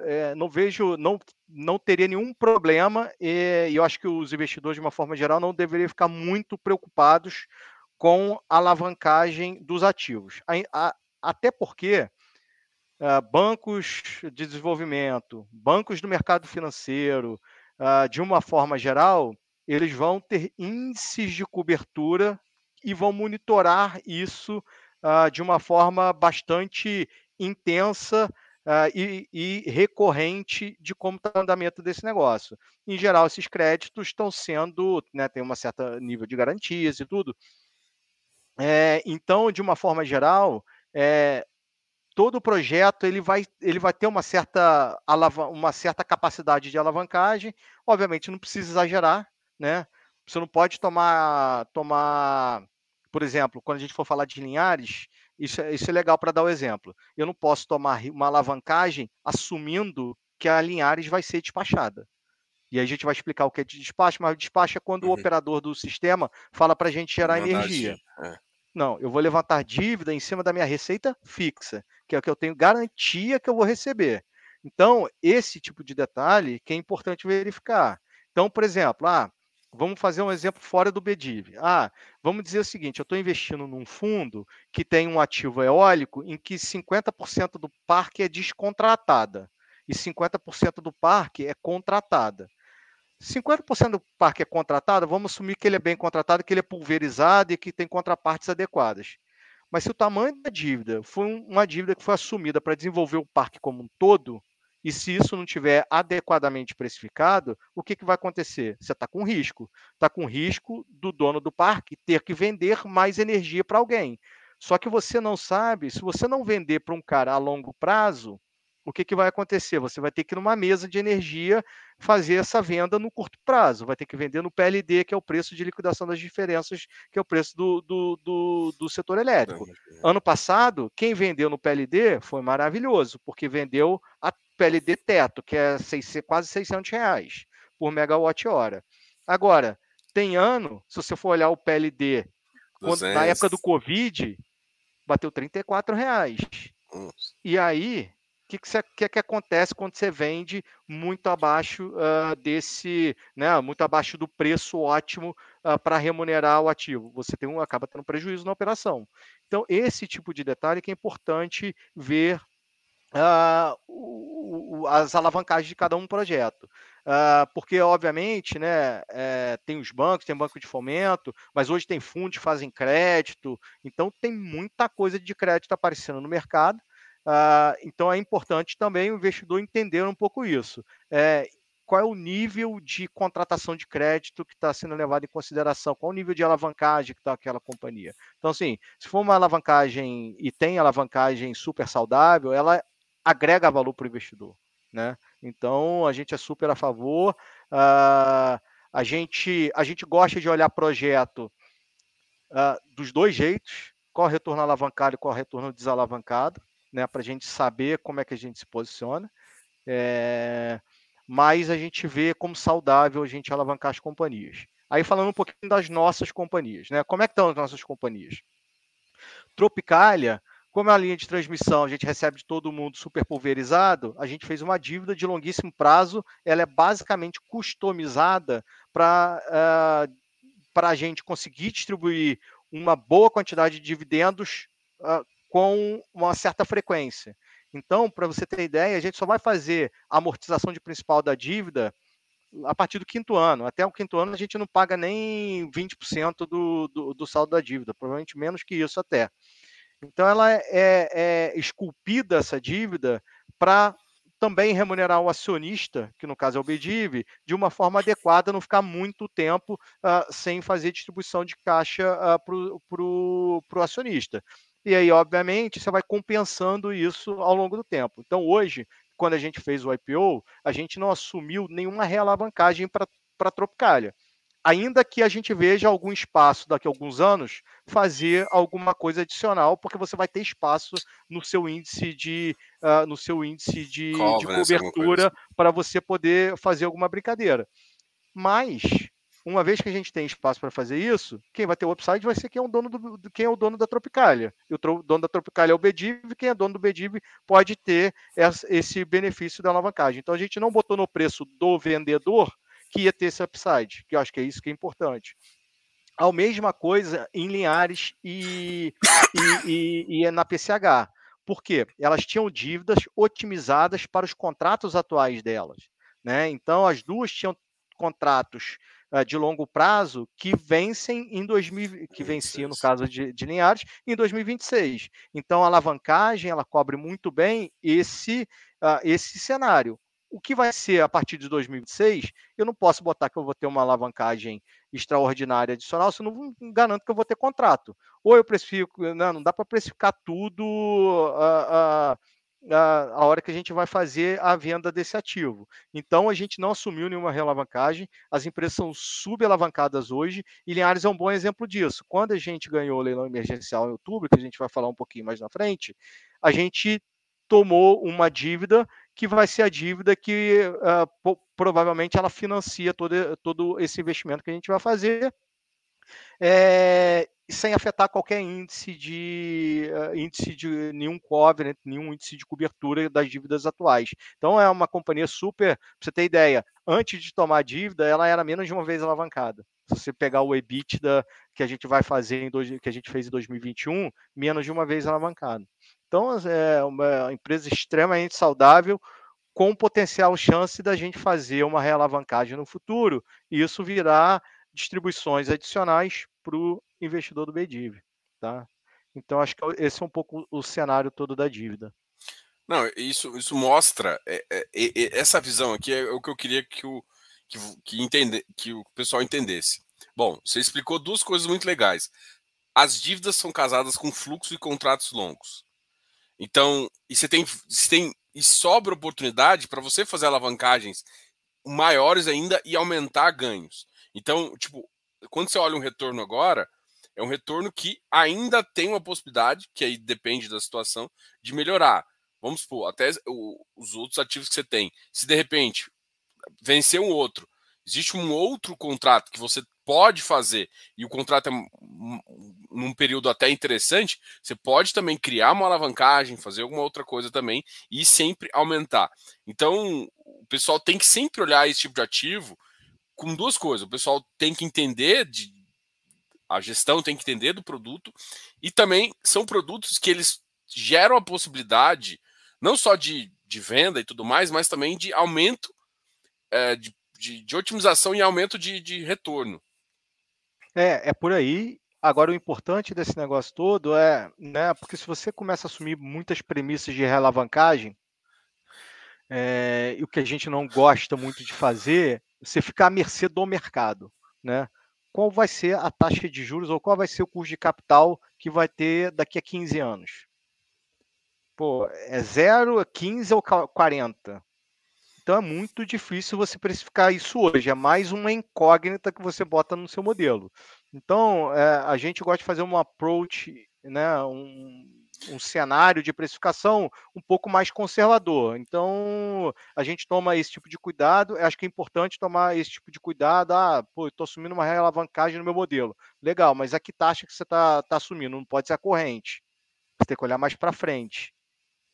é, não vejo, não, não teria nenhum problema, e eu acho que os investidores, de uma forma geral, não deveriam ficar muito preocupados com a alavancagem dos ativos. A, a, até porque uh, bancos de desenvolvimento, bancos do mercado financeiro, uh, de uma forma geral, eles vão ter índices de cobertura e vão monitorar isso uh, de uma forma bastante intensa e, recorrente de como está o andamento desse negócio. Em geral, esses créditos estão sendo, né, tem um certo nível de garantias e tudo. É, então, de uma forma geral, é, todo o projeto ele vai, ele vai ter uma certa, uma certa capacidade de alavancagem. Obviamente, não precisa exagerar, né? Você não pode tomar, tomar por exemplo, quando a gente for falar de Linhares, isso, é, isso é legal para dar o exemplo. Eu não posso tomar uma alavancagem assumindo que a Linhares vai ser despachada. E aí a gente vai explicar o que é de despacho, mas o despacho é quando uhum. o operador do sistema fala para a gente gerar energia. É. Não, eu vou levantar dívida em cima da minha receita fixa, que é o que eu tenho garantia que eu vou receber. Então, esse tipo de detalhe que é importante verificar. Então, por exemplo, ah, vamos fazer um exemplo fora do BDIV. Ah, vamos dizer o seguinte: eu estou investindo num fundo que tem um ativo eólico em que 50% do parque é descontratada e 50% do parque é contratada. 50% do parque é contratado, vamos assumir que ele é bem contratado, que ele é pulverizado e que tem contrapartes adequadas. Mas se o tamanho da dívida foi uma dívida que foi assumida para desenvolver o parque como um todo, e se isso não tiver adequadamente precificado, o que, que vai acontecer? Você está com risco. Está com risco do dono do parque ter que vender mais energia para alguém. Só que você não sabe, se você não vender para um cara a longo prazo, o que, que vai acontecer? Você vai ter que numa mesa de energia fazer essa venda no curto prazo, vai ter que vender no PLD, que é o preço de liquidação das diferenças, que é o preço do, do, do, do setor elétrico. Ano passado, quem vendeu no PLD foi maravilhoso, porque vendeu a PLD teto, que é seis, quase 600 reais por megawatt-hora. Agora, tem ano, se você for olhar o PLD, quando, na época do Covid, bateu 34 reais. E aí, o que, que, que, que, acontece quando você vende muito abaixo uh, desse, né, muito abaixo do preço ótimo uh, para remunerar o ativo? Você tem um, acaba tendo prejuízo na operação. Então, esse tipo de detalhe que é importante ver uh, o, o, as alavancagens de cada um projeto. porque, obviamente, né, é, tem os bancos, tem banco de fomento, mas hoje tem fundos que fazem crédito, então tem muita coisa de crédito aparecendo no mercado Uh, então é importante também o investidor entender um pouco isso. É, qual é o nível de contratação de crédito que está sendo levado em consideração, qual o nível de alavancagem que está aquela companhia. Então, assim, se for uma alavancagem e tem alavancagem super saudável, ela agrega valor para o investidor. Né? Então, a gente é super a favor. Uh, a, gente, a gente gosta de olhar projeto uh, dos dois jeitos, qual retorno alavancado e qual retorno desalavancado né, para a gente saber como é que a gente se posiciona. É, mas a gente vê como saudável a gente alavancar as companhias. Aí falando um pouquinho das nossas companhias, né? Como é que estão as nossas companhias? Tropicália, como é a linha de transmissão, a gente recebe de todo mundo super pulverizado, a gente fez uma dívida de longuíssimo prazo, ela é basicamente customizada para uh, ah, a gente conseguir distribuir uma boa quantidade de dividendos uh, com uma certa frequência. Então, para você ter ideia, a gente só vai fazer a amortização de principal da dívida a partir do quinto ano. Até o quinto ano a gente não paga nem 20% do, do, do saldo da dívida, provavelmente menos que isso até. Então, ela é, é, é esculpida, essa dívida, para também remunerar o acionista, que no caso é o BDIV, de uma forma adequada, não ficar muito tempo uh, sem fazer distribuição de caixa uh, para o acionista. E aí, obviamente, você vai compensando isso ao longo do tempo. Então, hoje, quando a gente fez o IPO, a gente não assumiu nenhuma realavancagem para a Tropicália. Ainda que a gente veja algum espaço daqui a alguns anos fazer alguma coisa adicional, porque você vai ter espaço no seu índice de, uh, no seu índice de, de cobertura assim. para você poder fazer alguma brincadeira. Mas uma vez que a gente tem espaço para fazer isso, quem vai ter o upside vai ser quem é o dono, do, quem é o dono da Tropicália. E o dono da Tropicália é o Bediv, quem é dono do Bediv pode ter esse benefício da alavancagem. Então a gente não botou no preço do vendedor que ia ter esse upside, que eu acho que é isso que é importante. A mesma coisa em Linhares e, e, e, e na PCH. Por quê? Elas tinham dívidas otimizadas para os contratos atuais delas. Né? Então, as duas tinham contratos de longo prazo que vencem em 2000, que venciam no caso de, de Linhares em 2026. Então a alavancagem ela cobre muito bem esse uh, esse cenário. O que vai ser a partir de 2026? Eu não posso botar que eu vou ter uma alavancagem extraordinária adicional, se eu não garanto que eu vou ter contrato. Ou eu precifico, não, né, não dá para precificar tudo uh, a, a hora que a gente vai fazer a venda desse ativo. Então, a gente não assumiu nenhuma realavancagem, as empresas são subalavancadas hoje, e Linhares é um bom exemplo disso. Quando a gente ganhou o leilão emergencial em outubro, que a gente vai falar um pouquinho mais na frente, a gente tomou uma dívida que vai ser a dívida que uh, provavelmente ela financia todo, todo esse investimento que a gente vai fazer. É, sem afetar qualquer índice de uh, índice de nenhum covenant, nenhum índice de cobertura das dívidas atuais. Então é uma companhia super, para você ter ideia, antes de tomar dívida, ela era menos de uma vez alavancada. Se você pegar o EBITDA que a gente vai fazer em dois, que a gente fez em 2021, menos de uma vez alavancada. Então é uma empresa extremamente saudável, com potencial chance da gente fazer uma realavancagem no futuro, e isso virar distribuições adicionais para o investidor do BDIV. Tá? Então, acho que esse é um pouco o cenário todo da dívida. Não, isso, isso mostra é, é, é, essa visão aqui é o que eu queria que o, que, que, entende, que o pessoal entendesse. Bom, você explicou duas coisas muito legais. As dívidas são casadas com fluxo e contratos longos. Então, e você tem, você tem e sobra oportunidade para você fazer alavancagens maiores ainda e aumentar ganhos. Então, tipo, quando você olha um retorno agora, é um retorno que ainda tem uma possibilidade, que aí depende da situação, de melhorar. Vamos supor, até os outros ativos que você tem. Se de repente vencer um outro, existe um outro contrato que você pode fazer e o contrato é num período até interessante, você pode também criar uma alavancagem, fazer alguma outra coisa também e sempre aumentar. Então, o pessoal tem que sempre olhar esse tipo de ativo com duas coisas. O pessoal tem que entender de a gestão tem que entender do produto e também são produtos que eles geram a possibilidade não só de, de venda e tudo mais, mas também de aumento é, de, de, de, otimização e aumento de, de retorno. É, é por aí. Agora, o importante desse negócio todo é, né, porque se você começa a assumir muitas premissas de realavancagem, é, e o que a gente não gosta muito de fazer você fica à mercê do mercado, né? Qual vai ser a taxa de juros ou qual vai ser o custo de capital que vai ter daqui a 15 anos? Pô, é 0, 15 ou 40? Então é muito difícil você precificar isso hoje. É mais uma incógnita que você bota no seu modelo. Então é, a gente gosta de fazer um approach, né, um, um cenário de precificação um pouco mais conservador. Então, a gente toma esse tipo de cuidado. Eu acho que é importante tomar esse tipo de cuidado. Ah, pô, estou assumindo uma alavancagem no meu modelo. Legal, mas a que taxa que você está tá assumindo? Não pode ser a corrente. Você tem que olhar mais para frente.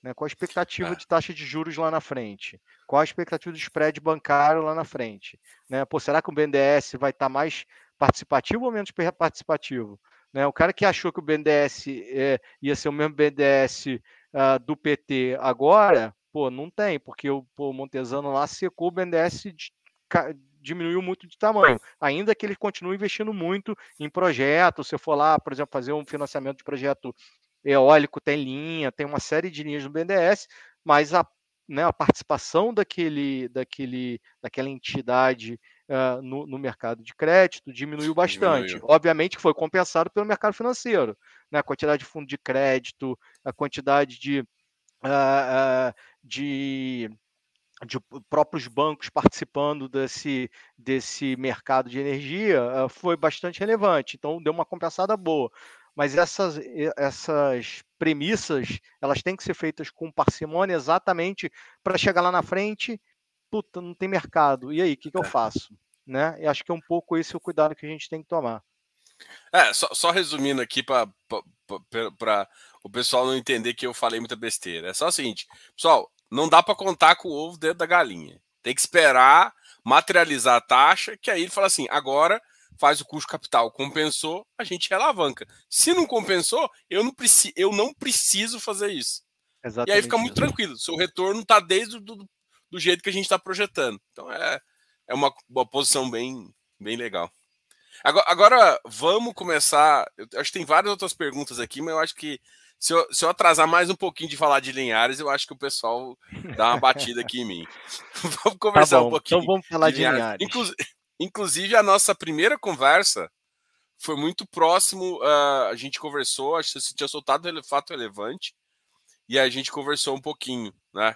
Né? Qual a expectativa é. de taxa de juros lá na frente? Qual a expectativa do spread bancário lá na frente? Né? Pô, será que o BNDES vai estar tá mais participativo ou menos participativo? Né? O cara que achou que o BNDES é, ia ser o mesmo BNDES uh, ah, do PT agora, pô, não tem, porque o, pô, o Montesano lá secou o BNDES de, diminuiu muito de tamanho, ainda que ele continue investindo muito em projetos. Se eu for lá, por exemplo, fazer um financiamento de projeto eólico, tem linha, tem uma série de linhas no BNDES, mas a, né, a participação daquele, daquele, daquela entidade uh, no, no, mercado de crédito diminuiu bastante. Diminuiu. Obviamente que foi compensado pelo mercado financeiro, né? a quantidade de fundo de crédito, a quantidade de, uh, de de próprios bancos participando desse, desse mercado de energia foi bastante relevante, então deu uma compensada boa. Mas essas, essas premissas elas têm que ser feitas com parcimônia exatamente para chegar lá na frente puta, não tem mercado. E aí, o que, que eu é. faço? Né? E acho que é um pouco esse o cuidado que a gente tem que tomar. É, só, só resumindo aqui para o pessoal não entender que eu falei muita besteira. É só o seguinte, pessoal, não dá para contar com o ovo dentro da galinha. Tem que esperar materializar a taxa, que aí ele fala assim, agora faz o custo capital, compensou, a gente alavanca. Se não compensou, eu não, preci eu não preciso fazer isso. Exatamente. E aí fica muito tranquilo. Seu retorno está desde do, do jeito que a gente está projetando. Então é, é uma, uma posição bem, bem legal. Agora, agora, vamos começar. Eu acho que tem várias outras perguntas aqui, mas eu acho que se eu, se eu, atrasar mais um pouquinho de falar de Linhares, eu acho que o pessoal dá uma batida aqui em mim. vamos conversar tá bom, um pouquinho. Então vamos falar de Linhares. De Linhares. inclusive, a nossa primeira conversa foi muito próximo. Uh, a gente conversou, acho que você tinha soltado o fato relevante, e a gente conversou um pouquinho, né?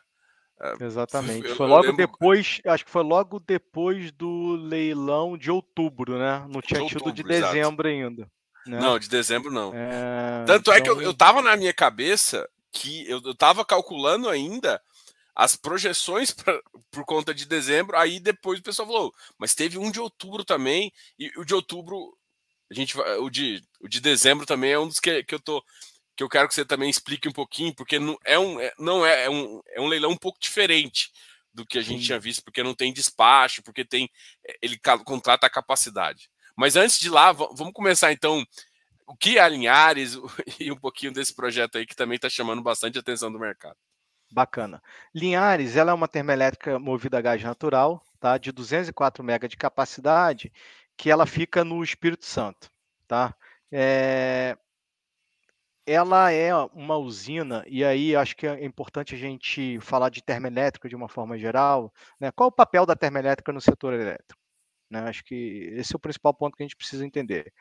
Exatamente. Eu, foi logo lembro... depois, acho que foi logo depois do leilão de outubro, né? Não tinha de tido de dezembro exato. ainda. Né? Não, de dezembro não. É... Tanto então... é que eu, então eu tava na minha cabeça que eu, eu tava calculando ainda as projeções pra, por conta de dezembro, aí depois o pessoal falou, mas teve um de outubro também, e o de outubro gente o de, o de dezembro também é um dos que, que eu tô que eu quero que você também explique um pouquinho, porque não é um, é, não é, é um, é um leilão um pouco diferente do que a gente Sim. tinha visto, porque não tem despacho, porque tem ele contrata a capacidade. Mas antes de lá, vamos começar então o que é a Linhares e um pouquinho desse projeto aí que também está chamando bastante atenção do mercado. Bacana. Linhares, ela é uma termoelétrica movida a gás natural, tá? De 204 MB de capacidade, que ela fica no Espírito Santo, tá? É... Ela é uma usina, e aí acho que é importante a gente falar de termoelétrica de uma forma geral. Né? Qual o papel da termoelétrica no setor elétrico? Né? Acho que esse é o principal ponto que a gente precisa entender.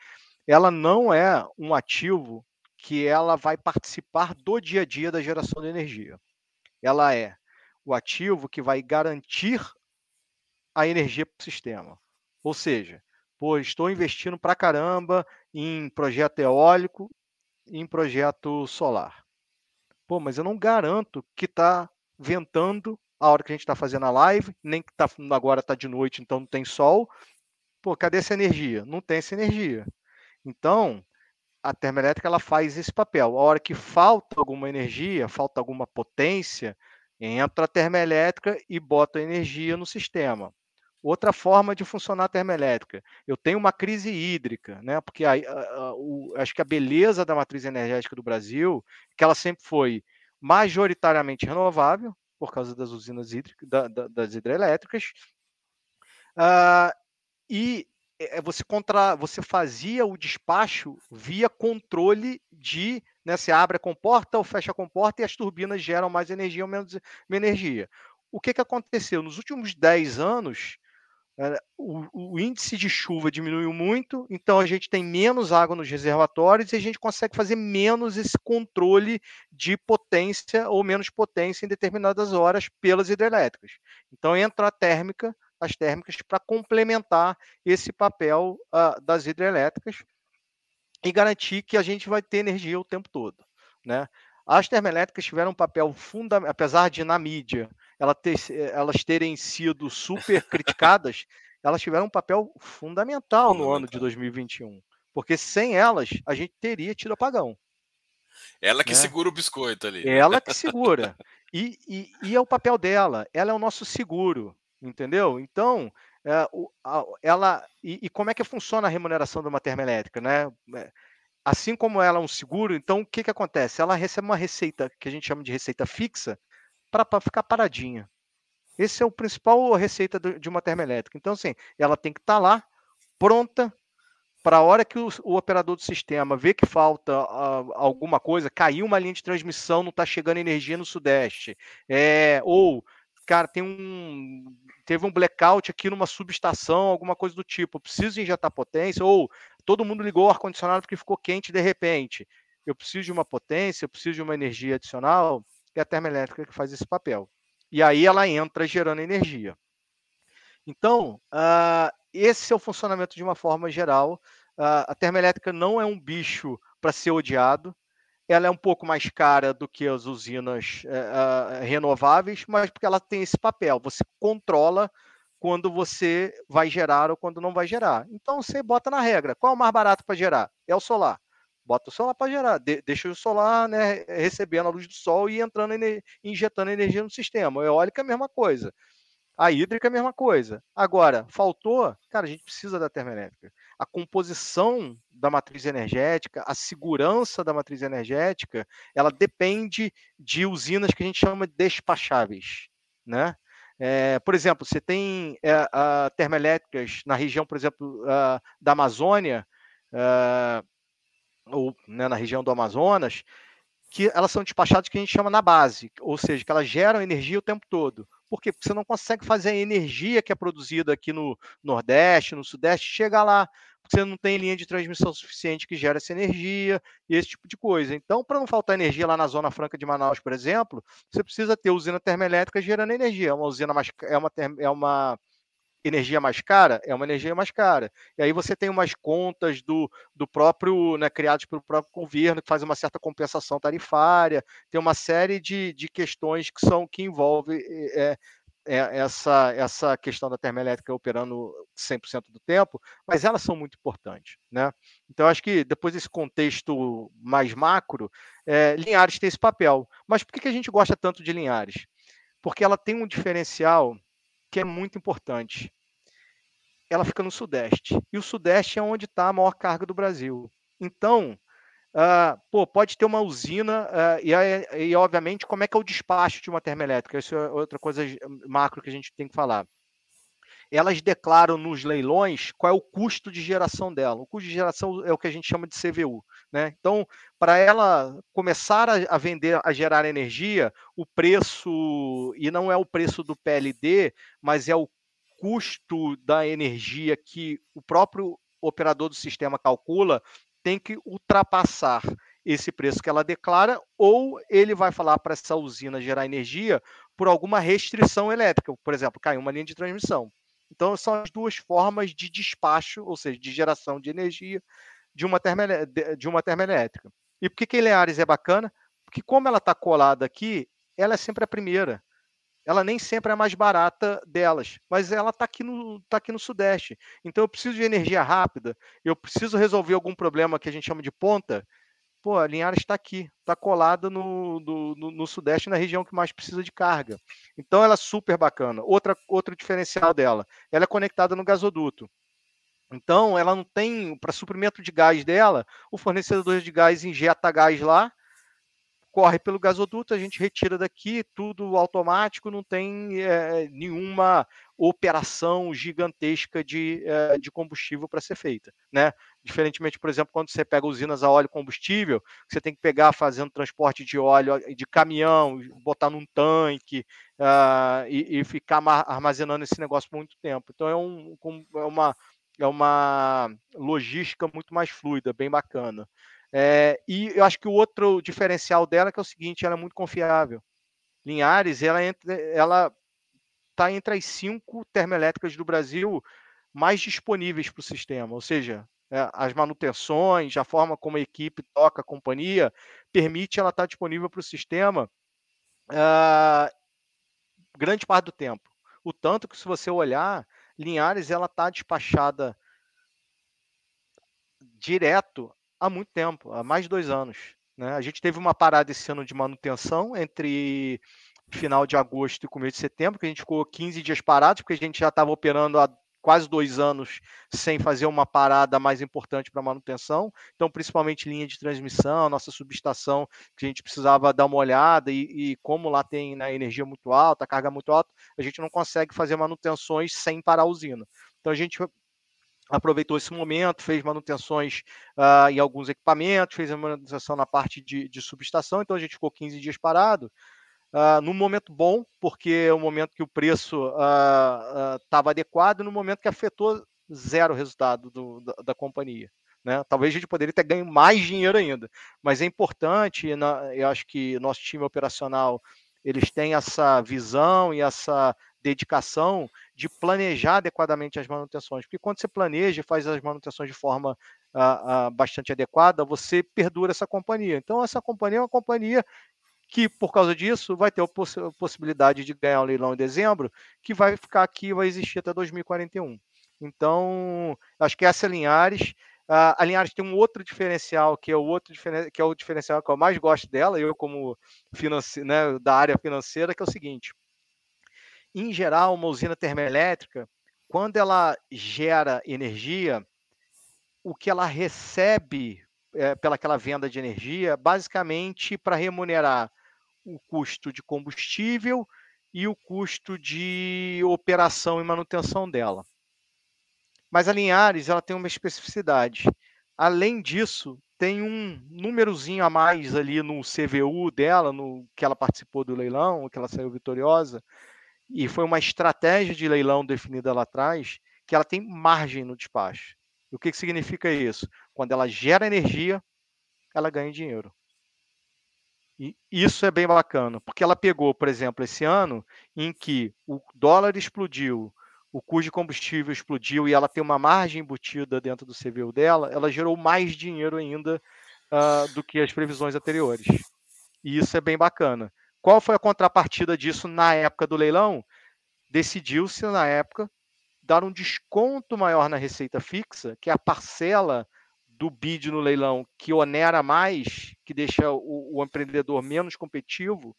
Ela não é um ativo que ela vai participar do dia a dia da geração de energia ela é o ativo que vai garantir a energia para o sistema. Ou seja, pô, estou investindo para caramba em projeto eólico em projeto solar. Pô, mas eu não garanto que está ventando a hora que a gente está fazendo a live, nem que tá, agora está de noite, então não tem sol. Pô, cadê essa energia? Não tem essa energia. Então, a termoelétrica ela faz esse papel. A hora que falta alguma energia, falta alguma potência, entra a termoelétrica e bota energia no sistema. Outra forma de funcionar a termoelétrica, eu tenho uma crise hídrica, né? Porque a, a, o, acho que a beleza da matriz energética do Brasil é que ela sempre foi majoritariamente renovável por causa das usinas hídricas, da, da, das hidrelétricas, uh, e é, é, você contra, você fazia o despacho via controle de, né, você abre a comporta ou fecha a comporta e as turbinas geram mais energia ou menos energia. O que, que aconteceu? Nos últimos 10 anos, o, o, índice de chuva diminuiu muito, então a gente tem menos água nos reservatórios e a gente consegue fazer menos esse controle de potência ou menos potência em determinadas horas pelas hidrelétricas. Então entra a térmica as térmicas para complementar esse papel uh, das hidrelétricas e garantir que a gente vai ter energia o tempo todo. Né? As termoelétricas tiveram um papel fundamental, apesar de na mídia ela ter, elas terem sido super criticadas, elas tiveram um papel fundamental, no ano de 2021, porque sem elas a gente teria tido apagão. Ela que né? segura o biscoito ali. Ela que segura. E, e, e, é o papel dela. Ela é o nosso seguro entendeu? Então, é, o, a, ela e, e, como é que funciona a remuneração de uma termoelétrica, né? É, assim como ela é um seguro, então o que, que acontece? Ela recebe uma receita que a gente chama de receita fixa para ficar paradinha. Esse é o principal receita de uma termoelétrica. Então, assim, ela tem que estar tá lá, pronta, para a hora que o, o, operador do sistema vê que falta uh, alguma coisa, caiu uma linha de transmissão, não está chegando energia no Sudeste, é, ou, cara, tem um teve um blackout aqui numa subestação, alguma coisa do tipo, eu preciso injetar potência, ou todo mundo ligou o ar-condicionado porque ficou quente de repente. Eu preciso de uma potência, eu preciso de uma energia adicional, é a termoelétrica que faz esse papel. E aí ela entra gerando energia. Então, uh, esse é o funcionamento de uma forma geral. Uh, a termoelétrica não é um bicho para ser odiado, ela é um pouco mais cara do que as usinas uh, renováveis, mas porque ela tem esse papel, você controla quando você vai gerar ou quando não vai gerar. Então você bota na regra, qual é o mais barato para gerar? É o solar. Bota o solar para gerar, de, deixa o solar né, recebendo a luz do sol e entrando, injetando energia no sistema. A eólica é a mesma coisa. A hídrica é a mesma coisa. Agora, faltou, cara, a gente precisa da termoelétrica a composição da matriz energética, a segurança da matriz energética, ela depende de usinas que a gente chama de despacháveis, né? É, por exemplo, você tem é, uh, termoelétricas na região, por exemplo, uh, da Amazônia, uh, ou né, na região do Amazonas, que elas são despachadas que a gente chama na base, ou seja, que elas geram energia o tempo todo. Por quê? Porque você não consegue fazer a energia que é produzida aqui no Nordeste, no Sudeste, chegar lá, porque você não tem linha de transmissão suficiente que gera essa energia e esse tipo de coisa. Então, para não faltar energia lá na Zona Franca de Manaus, por exemplo, você precisa ter usina termoelétrica gerando energia. É uma usina mais é uma, é uma energia mais cara? É uma energia mais cara. E aí você tem umas contas do, do próprio, né, criadas pelo próprio governo, que faz uma certa compensação tarifária, tem uma série de, de questões que são que envolvem é, é, essa, essa questão da termoelétrica operando 100% do tempo, mas elas são muito importantes. Né? Então, acho que depois desse contexto mais macro, é, Linhares tem esse papel. Mas por que a gente gosta tanto de Linhares? Porque ela tem um diferencial que é muito importante. Ela fica no Sudeste. E o Sudeste é onde está a maior carga do Brasil. Então, Uh, pô, pode ter uma usina uh, e, e, obviamente, como é que é o despacho de uma termoelétrica? Isso é outra coisa macro que a gente tem que falar. Elas declaram nos leilões qual é o custo de geração dela. O custo de geração é o que a gente chama de CVU. Né? Então, para ela começar a vender, a gerar energia, o preço, e não é o preço do PLD, mas é o custo da energia que o próprio operador do sistema calcula tem que ultrapassar esse preço que ela declara, ou ele vai falar para essa usina gerar energia por alguma restrição elétrica, por exemplo, caiu uma linha de transmissão. Então, são as duas formas de despacho, ou seja, de geração de energia de uma, de uma termoelétrica. E por que, que Eleares é bacana? Porque, como ela está colada aqui, ela é sempre a primeira ela nem sempre é a mais barata delas, mas ela está aqui, no, tá aqui no Sudeste. Então eu preciso de energia rápida, eu preciso resolver algum problema que a gente chama de ponta. Pô, a Linhares está aqui, está colada no, no, no, Sudeste, na região que mais precisa de carga. Então ela é super bacana. Outra, outro diferencial dela, ela é conectada no gasoduto. Então ela não tem, para suprimento de gás dela, o fornecedor de gás injeta gás lá, corre pelo gasoduto, a gente retira daqui, tudo automático, não tem é, nenhuma operação gigantesca de, é, de combustível para ser feita, né? Diferentemente, por exemplo, quando você pega usinas a óleo combustível, você tem que pegar fazendo transporte de óleo de caminhão, botar num tanque uh, e, e, ficar armazenando esse negócio por muito tempo. Então é, um, é, uma, é uma logística muito mais fluida, bem bacana. É, e eu acho que o outro diferencial dela é, que é o seguinte, ela é muito confiável. Linhares, ela ela está entre as cinco termoelétricas do Brasil mais disponíveis para o sistema, ou seja, é, as manutenções, a forma como a equipe toca a companhia, permite ela estar tá disponível para o sistema uh, grande parte do tempo. O tanto que se você olhar, Linhares ela está despachada direto há muito tempo, há mais de dois anos. Né? A gente teve uma parada esse ano de manutenção entre final de agosto e começo de setembro, que a gente ficou 15 dias parados, porque a gente já estava operando há quase dois anos sem fazer uma parada mais importante para manutenção. Então, principalmente linha de transmissão, nossa subestação, que a gente precisava dar uma olhada, e, e como lá tem né, energia muito alta, carga muito alta, a gente não consegue fazer manutenções sem parar a usina. Então, a gente aproveitou esse momento, fez manutenções uh, em alguns equipamentos, fez a manutenção na parte de, de subestação, então a gente ficou 15 dias parado, uh, num momento bom, porque é um momento que o preço estava uh, adequado, no momento que afetou zero o resultado do, da, da, companhia. Né? Talvez a gente poderia ter ganho mais dinheiro ainda, mas é importante, na, eu acho que nosso time operacional eles têm essa visão e essa dedicação de planejar adequadamente as manutenções. Porque quando você planeja e faz as manutenções de forma uh, uh, bastante adequada, você perdura essa companhia. Então, essa companhia é uma companhia que, por causa disso, vai ter a poss possibilidade de ganhar um leilão em dezembro, que vai ficar aqui, vai existir até 2041. Então, acho que essa é Linhares. Uh, a Linhares tem um outro diferencial, que é o outro que é o diferencial que eu mais gosto dela, eu como né, da área financeira, que é o seguinte: em geral, uma usina termoelétrica, quando ela gera energia, o que ela recebe é, pelaquela venda de energia, basicamente para remunerar o custo de combustível e o custo de operação e manutenção dela. Mas a Linhares ela tem uma especificidade. Além disso, tem um númerozinho a mais ali no CVU dela, no que ela participou do leilão, que ela saiu vitoriosa, e foi uma estratégia de leilão definida lá atrás, que ela tem margem no despacho. E o que, que significa isso? Quando ela gera energia, ela ganha dinheiro. E isso é bem bacana, porque ela pegou, por exemplo, esse ano em que o dólar explodiu, o custo de combustível explodiu e ela tem uma margem embutida dentro do CVU dela, ela gerou mais dinheiro ainda uh, do que as previsões anteriores. E isso é bem bacana. Qual foi a contrapartida disso na época do leilão? decidiu-se na época dar um desconto maior na receita fixa, que é a parcela do bid no leilão que onera mais, que deixa o, o empreendedor menos competitivo,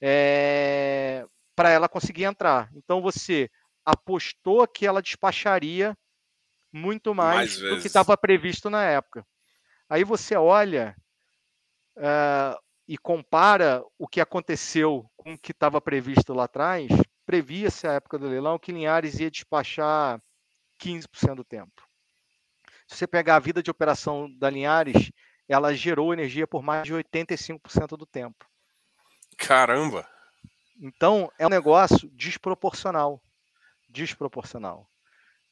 é, para ela conseguir entrar. Então você apostou que ela despacharia muito mais, mais do que estava previsto na época. Aí você olha uh, e compara o que aconteceu com o que estava previsto lá atrás, previa-se a época do leilão que Linhares ia despachar 15% do tempo. Se você pegar a vida de operação da Linhares, ela gerou energia por mais de 85% do tempo. Caramba! Então, é um negócio desproporcional. Desproporcional.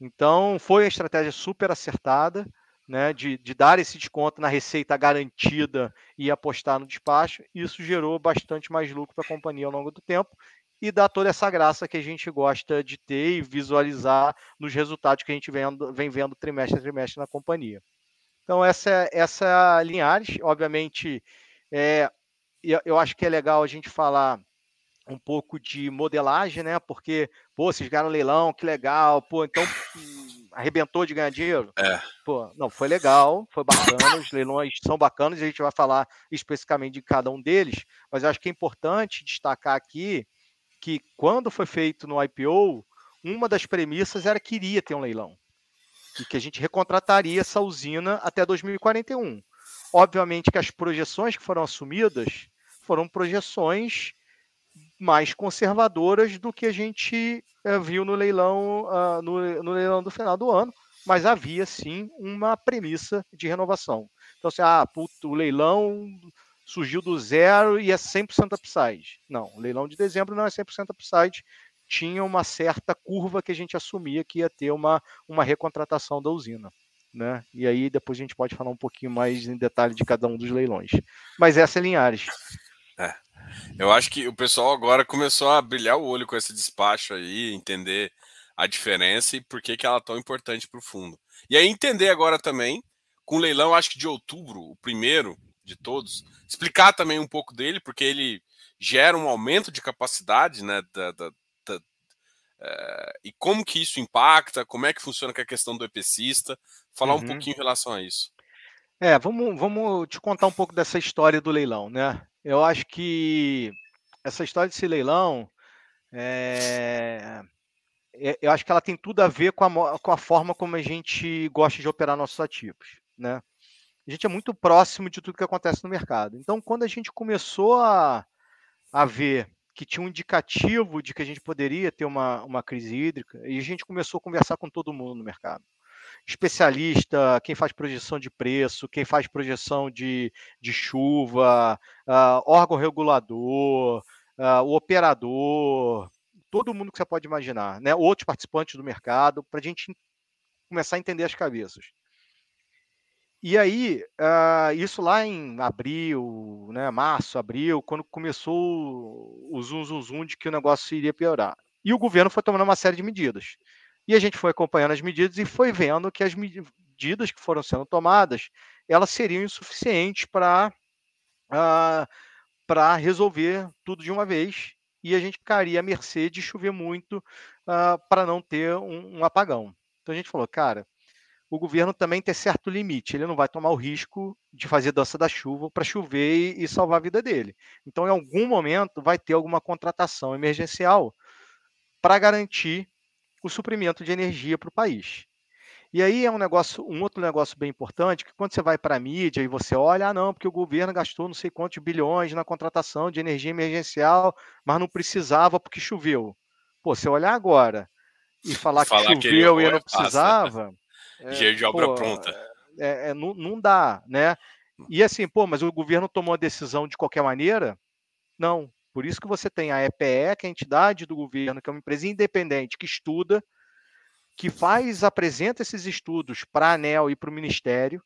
Então, foi uma estratégia super acertada, né, de, de dar esse desconto na receita garantida e apostar no despacho. Isso gerou bastante mais lucro para a companhia ao longo do tempo e dá toda essa graça que a gente gosta de ter e visualizar nos resultados que a gente vem, vem vendo trimestre a trimestre na companhia. Então, essa, essa é a Linhares. Obviamente, é, eu acho que é legal a gente falar um pouco de modelagem, né? Porque, pô, vocês ganharam leilão, que legal, pô, então hum, arrebentou de ganhar dinheiro? É. Pô, não, foi legal, foi bacana, os leilões são bacanas, a gente vai falar especificamente de cada um deles, mas acho que é importante destacar aqui que quando foi feito no IPO, uma das premissas era que iria ter um leilão e que a gente recontrataria essa usina até 2041. Obviamente que as projeções que foram assumidas foram projeções mais conservadoras do que a gente é, viu no leilão, uh, no, no, leilão do final do ano, mas havia sim uma premissa de renovação. Então, assim, ah, puto, o leilão surgiu do zero e é 100% upside. Não, o leilão de dezembro não é 100% upside, tinha uma certa curva que a gente assumia que ia ter uma, uma recontratação da usina. Né? E aí depois a gente pode falar um pouquinho mais em detalhe de cada um dos leilões. Mas essa é Linhares. Eu acho que o pessoal agora começou a brilhar o olho com esse despacho aí, entender a diferença e por que, que ela é tão importante para o fundo. E aí entender agora também, com o leilão, acho que de outubro, o primeiro, de todos, explicar também um pouco dele, porque ele gera um aumento de capacidade, né, da, da, da uh, e como que isso impacta, como é que funciona com a questão do EPCista, falar uhum. um pouquinho em relação a isso. É, vamos, vamos te contar um pouco dessa história do leilão, né? Eu acho que essa história desse leilão, é, eu acho que ela tem tudo a ver com a, com a forma como a gente gosta de operar nossos ativos, né? a gente é muito próximo de tudo que acontece no mercado. Então, quando a gente começou a, a ver que tinha um indicativo de que a gente poderia ter uma, uma crise hídrica, e a gente começou a conversar com todo mundo no mercado. Especialista, quem faz projeção de preço, quem faz projeção de, de chuva, uh, órgão regulador, uh, o operador, todo mundo que você pode imaginar, né? outros participantes do mercado, para a gente começar a entender as cabeças. E aí, uh, isso lá em abril, né, março, abril, quando começou o zoom, zoom, zoom de que o negócio iria piorar. E o governo foi tomando uma série de medidas. E a gente foi acompanhando as medidas e foi vendo que as medidas que foram sendo tomadas, elas seriam insuficientes para uh, ah, para resolver tudo de uma vez. E a gente ficaria à mercê de chover muito uh, ah, para não ter um, um apagão. Então a gente falou, cara, o governo também tem certo limite. Ele não vai tomar o risco de fazer dança da chuva para chover e, e, salvar a vida dele. Então, em algum momento, vai ter alguma contratação emergencial para garantir o suprimento de energia para o país. E aí é um negócio, um outro negócio bem importante, que quando você vai para a mídia e você olha, ah, não, porque o governo gastou não sei quantos bilhões na contratação de energia emergencial, mas não precisava porque choveu. Pô, você olhar agora e falar, falar que choveu que e não precisava, Engenheiro de obra pô, pronta. É, é, não, não dá, né? E assim, pô, mas o governo tomou a decisão de qualquer maneira? Não. Por isso que você tem a EPE, que é a entidade do governo, que é uma empresa independente que estuda, que faz, apresenta esses estudos para a ANEL e para o Ministério,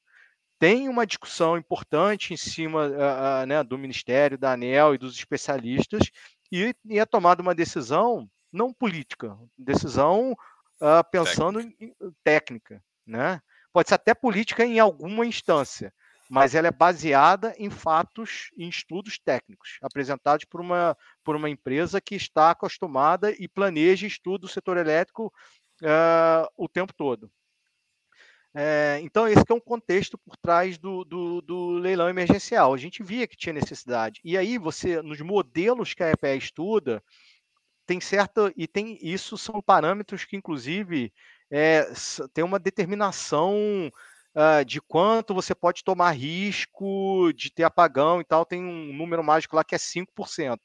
tem uma discussão importante em cima uh, né, do Ministério, da ANEL e dos especialistas, e, e é tomada uma decisão não política, decisão uh, pensando técnica. em técnica, né? Pode ser até política em alguma instância, mas ela é baseada em fatos, em estudos técnicos, apresentados por uma, por uma empresa que está acostumada e planeja estudo do setor elétrico uh, o tempo todo. É, então, esse é um contexto por trás do, do, do, leilão emergencial. A gente via que tinha necessidade. E aí, você, nos modelos que a EPE estuda, tem certa. E tem isso são parâmetros que, inclusive, é, tem uma determinação uh, de quanto você pode tomar risco de ter apagão e tal, tem um número mágico lá que é 5%.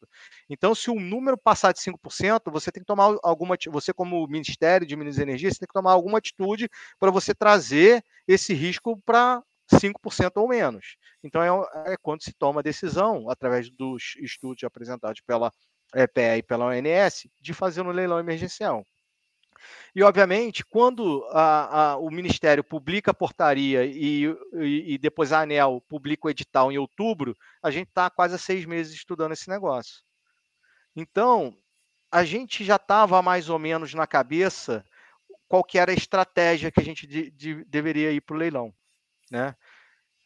Então, se o número passar de 5%, você tem que tomar alguma, você como Ministério de Minas e Energia, você tem que tomar alguma atitude para você trazer esse risco para 5% ou menos. Então, é, é, quando se toma a decisão, através dos estudos apresentados pela EPE e pela ONS, de fazer um leilão emergencial. E, obviamente, quando a, a, o Ministério publica a portaria e, e, e, depois a ANEL publica o edital em outubro, a gente está quase seis meses estudando esse negócio. Então, a gente já estava mais ou menos na cabeça qual que era a estratégia que a gente de, de, deveria ir para o leilão. Né?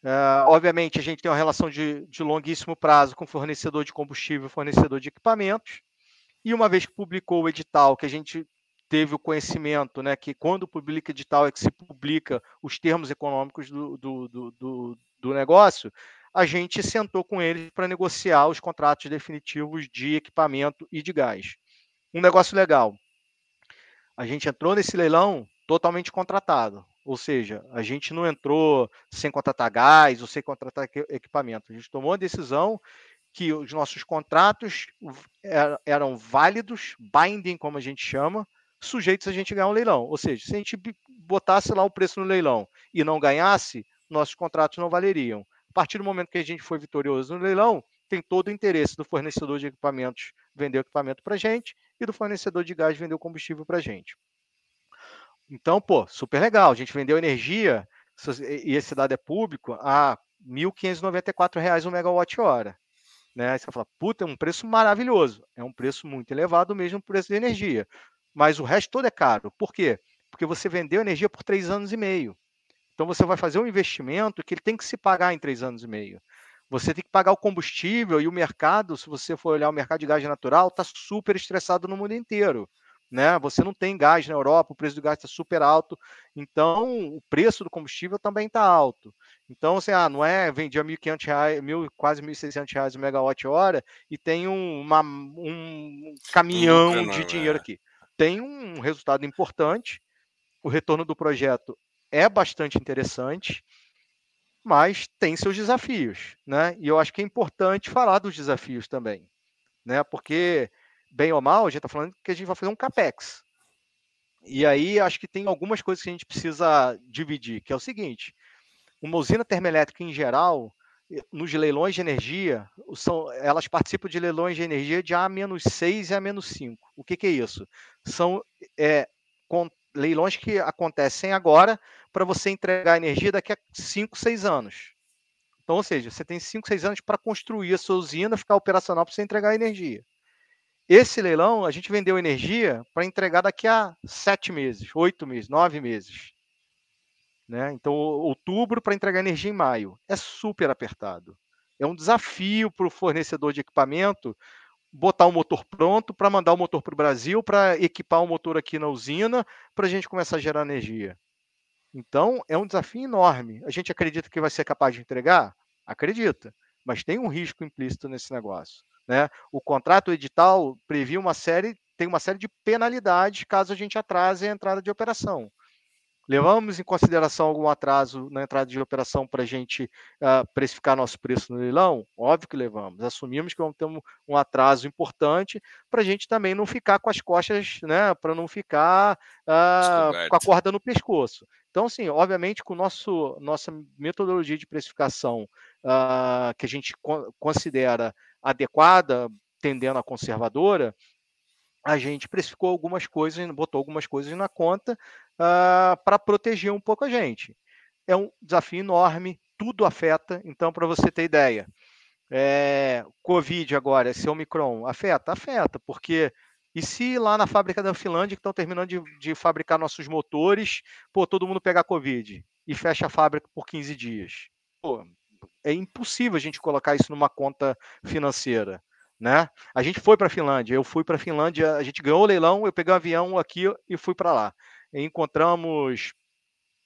Uh, obviamente, a gente tem uma relação de, de longuíssimo prazo com fornecedor de combustível fornecedor de equipamentos. E uma vez que publicou o edital, que a gente teve o conhecimento, né, que quando publica edital é que se publica os termos econômicos do, do, do, do negócio, a gente sentou com eles para negociar os contratos definitivos de equipamento e de gás. Um negócio legal. A gente entrou nesse leilão totalmente contratado, ou seja, a gente não entrou sem contratar gás ou sem contratar equipamento. A gente tomou a decisão que os nossos contratos eram válidos, binding, como a gente chama, sujeitos a gente ganhar um leilão. Ou seja, se a gente botasse lá o preço no leilão e não ganhasse, nossos contratos não valeriam. A partir do momento que a gente foi vitorioso no leilão, tem todo o interesse do fornecedor de equipamentos vender o equipamento para a gente e do fornecedor de gás vender o combustível para a gente. Então, pô, super legal. A gente vendeu energia, e esse dado é público, a R$ 1.594 o megawatt-hora. Né? Aí você fala, puta, é um preço maravilhoso. É um preço muito elevado mesmo o preço de energia mas o resto todo é caro. Por quê? Porque você vendeu energia por três anos e meio. Então você vai fazer um investimento que ele tem que se pagar em três anos e meio. Você tem que pagar o combustível e o mercado, se você for olhar o mercado de gás natural, está super estressado no mundo inteiro. Né? Você não tem gás na Europa, o preço do gás está super alto, então o preço do combustível também está alto. Então, assim, ah, não é vendia R$ 1.500, mil, quase R$ 1.600 o megawatt-hora e tem um, uma, um caminhão de dinheiro é. aqui tem um resultado importante. O retorno do projeto é bastante interessante, mas tem seus desafios, né? E eu acho que é importante falar dos desafios também, né? Porque bem ou mal, a gente está falando que a gente vai fazer um capex. E aí acho que tem algumas coisas que a gente precisa dividir, que é o seguinte: uma usina termoelétrica em geral, nos leilões de energia, são, elas participam de leilões de energia de A-6 e A-5. O que, que, é isso? São é, com, leilões que acontecem agora para você entregar energia daqui a 5, 6 anos. Então, ou seja, você tem 5, 6 anos para construir a sua usina, ficar operacional para você entregar energia. Esse leilão, a gente vendeu energia para entregar daqui a 7 meses, 8 meses, 9 meses. Né? Então, outubro para entregar energia em maio. É super apertado. É um desafio para o fornecedor de equipamento botar o motor pronto para mandar o motor para o Brasil, para equipar o motor aqui na usina, para a gente começar a gerar energia. Então, é um desafio enorme. A gente acredita que vai ser capaz de entregar? Acredita, mas tem um risco implícito nesse negócio. Né? O contrato edital previa uma série, tem uma série de penalidades caso a gente atrase a entrada de operação. Levamos em consideração algum atraso na entrada de operação para a gente uh, precificar nosso preço no leilão? Óbvio que levamos. Assumimos que vamos ter um, um atraso importante para a gente também não ficar com as costas, né? Para não ficar uh, com a corda no pescoço. Então, assim, obviamente, com nosso nossa metodologia de precificação uh, que a gente considera adequada, tendendo a conservadora, a gente precificou algumas coisas, botou algumas coisas na conta uh, ah, para proteger um pouco a gente. É um desafio enorme, tudo afeta. Então, para você ter ideia, é, Covid agora, esse Omicron, afeta? Afeta, porque e se lá na fábrica da Finlândia, que estão terminando de, de, fabricar nossos motores, pô, todo mundo pegar Covid e fecha a fábrica por 15 dias? Pô, é impossível a gente colocar isso numa conta financeira. Né? A gente foi para a Finlândia, eu fui para a Finlândia, a gente ganhou o leilão, eu peguei um avião aqui e fui para lá. Encontramos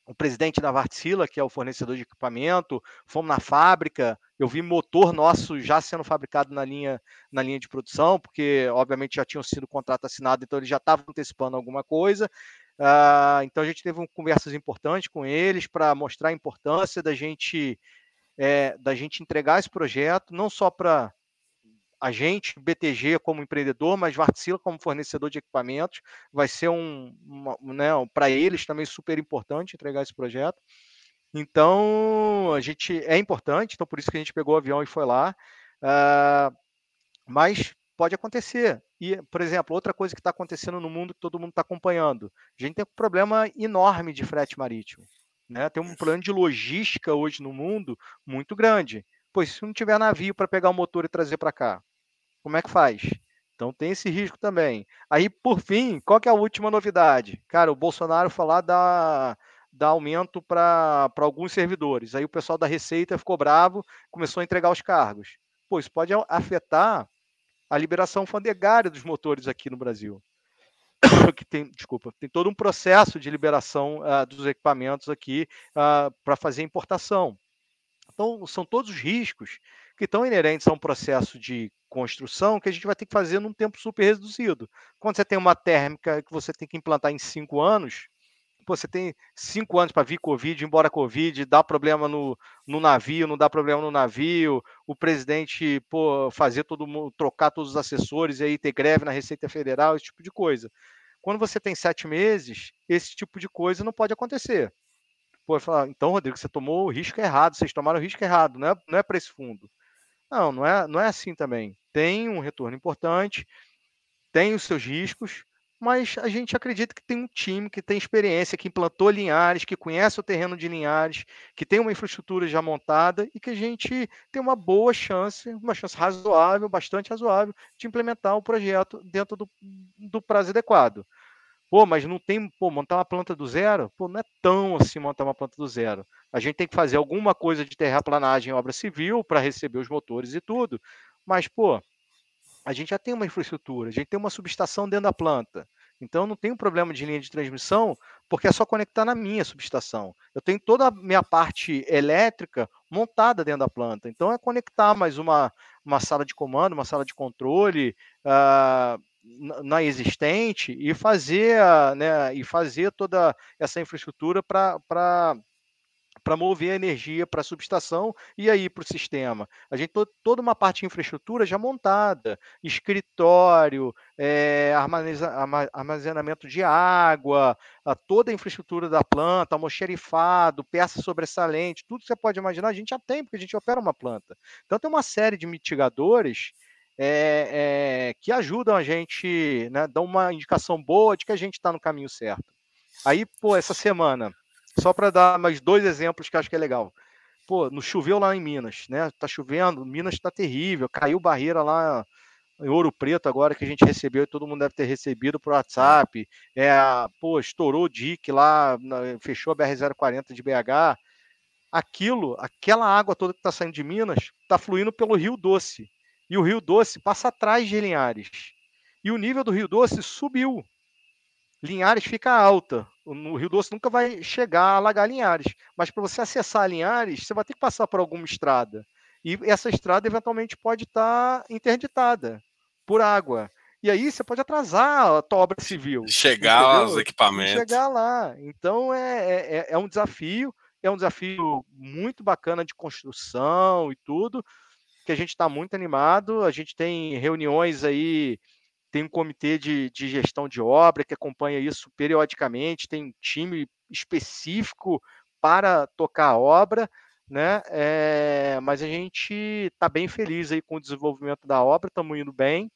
o presidente da Vartsila, que é o fornecedor de equipamento, fomos na fábrica, eu vi motor nosso já sendo fabricado na linha, na linha de produção, porque obviamente já tinham sido contrato assinado, então eles já estavam antecipando alguma coisa. Uh, então a gente teve um, conversas importantes com eles para mostrar a importância da gente é, da gente entregar esse projeto, não só para a gente, BTG, como empreendedor, mas Vartsila como fornecedor de equipamentos, vai ser um, né, para eles também super importante entregar esse projeto. Então, a gente é importante, então por isso que a gente pegou o avião e foi lá. Uh, mas pode acontecer. E, por exemplo, outra coisa que está acontecendo no mundo que todo mundo está acompanhando, a gente tem um problema enorme de frete marítimo. Né? Tem um problema de logística hoje no mundo muito grande. Pois se não tiver navio para pegar o motor e trazer para cá, como é que faz? Então tem esse risco também. Aí, por fim, qual que é a última novidade? Cara, o Bolsonaro falar da, da aumento para alguns servidores. Aí o pessoal da Receita ficou bravo, começou a entregar os cargos. Pô, isso pode afetar a liberação fandegária dos motores aqui no Brasil. que tem, desculpa, tem todo um processo de liberação uh, dos equipamentos aqui uh, para fazer importação. Então, são todos os riscos que estão inerentes a um processo de construção que a gente vai ter que fazer num tempo super reduzido. Quando você tem uma térmica que você tem que implantar em cinco anos, você tem cinco anos para vir Covid, embora Covid, dá problema no, no navio, não dá problema no navio, o presidente pô, fazer todo mundo, trocar todos os assessores e aí ter greve na Receita Federal, esse tipo de coisa. Quando você tem sete meses, esse tipo de coisa não pode acontecer. Pô, falar, então, Rodrigo, você tomou o risco errado, vocês tomaram o risco errado, não é, não é para esse fundo. Não, não é, não é assim também. Tem um retorno importante, tem os seus riscos, mas a gente acredita que tem um time que tem experiência, que implantou Linhares, que conhece o terreno de Linhares, que tem uma infraestrutura já montada e que a gente tem uma boa chance, uma chance razoável, bastante razoável, de implementar o projeto dentro do, do prazo adequado. Pô, mas não tem, pô, montar uma planta do zero? Pô, não é tão assim montar uma planta do zero. A gente tem que fazer alguma coisa de terraplanagem, obra civil, para receber os motores e tudo. Mas, pô, a gente já tem uma infraestrutura, a gente tem uma subestação dentro da planta. Então não tem um problema de linha de transmissão, porque é só conectar na minha subestação. Eu tenho toda a minha parte elétrica montada dentro da planta. Então é conectar mais uma, uma sala de comando, uma sala de controle, uh, na existente e fazer, né, e fazer toda essa infraestrutura para para mover a energia para a subestação e aí para o sistema. A gente tem toda uma parte de infraestrutura já montada, escritório, é, armazenamento de água, toda a infraestrutura da planta, almoxerifado, peça sobressalente, tudo que você pode imaginar, a gente já tem, porque a gente opera uma planta. Então tem uma série de mitigadores é, é, que ajudam a gente, né, dão uma indicação boa de que a gente está no caminho certo. Aí, pô, essa semana, só para dar mais dois exemplos que acho que é legal. Pô, no choveu lá em Minas, né? Tá chovendo, Minas está terrível, caiu barreira lá em Ouro Preto agora que a gente recebeu e todo mundo deve ter recebido por WhatsApp. É, pô, estourou o DIC lá, fechou a BR-040 de BH. Aquilo, aquela água toda que está saindo de Minas, está fluindo pelo Rio Doce e o Rio Doce passa atrás de Linhares. E o nível do Rio Doce subiu. Linhares fica alta. O Rio Doce nunca vai chegar a alagar Linhares. Mas para você acessar Linhares, você vai ter que passar por alguma estrada. E essa estrada eventualmente pode estar tá interditada por água. E aí você pode atrasar a tua obra civil. Chegar entendeu? aos equipamentos. Chegar lá. Então é, é, é, é um desafio, é um desafio muito bacana de construção e tudo que a gente está muito animado. A gente tem reuniões aí, tem um comitê de, de gestão de obra que acompanha isso periodicamente, tem um time específico para tocar a obra, né? É, mas a gente está bem feliz aí com o desenvolvimento da obra, estamos indo bem.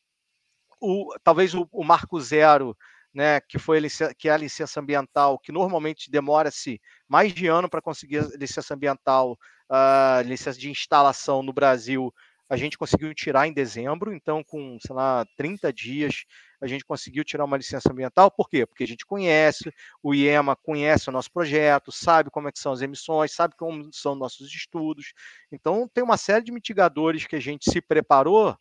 O, talvez o, o marco zero né, que foi a que é a licença ambiental, que normalmente demora-se mais de ano para conseguir a licença ambiental, a licença de instalação no Brasil, a gente conseguiu tirar em dezembro, então com, sei lá, 30 dias a gente conseguiu tirar uma licença ambiental, por quê? Porque a gente conhece, o IEMA conhece o nosso projeto, sabe como é que são as emissões, sabe como são nossos estudos. Então, tem uma série de mitigadores que a gente se preparou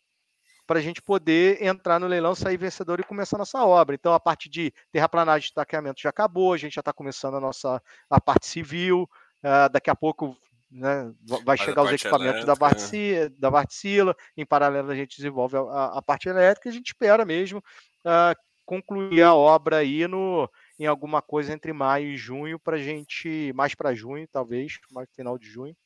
para a gente poder entrar no leilão, sair vencedor e começar a nossa obra. Então, a parte de terraplanagem e estaqueamento já acabou, a gente já está começando a nossa a parte civil, uh, daqui a pouco né, vai chegar os equipamentos da Bartcila, da Bartcila, em paralelo a gente desenvolve a, a parte elétrica a gente espera mesmo uh, concluir a obra aí no, em alguma coisa entre maio e junho para gente, mais para junho talvez, mais final de junho,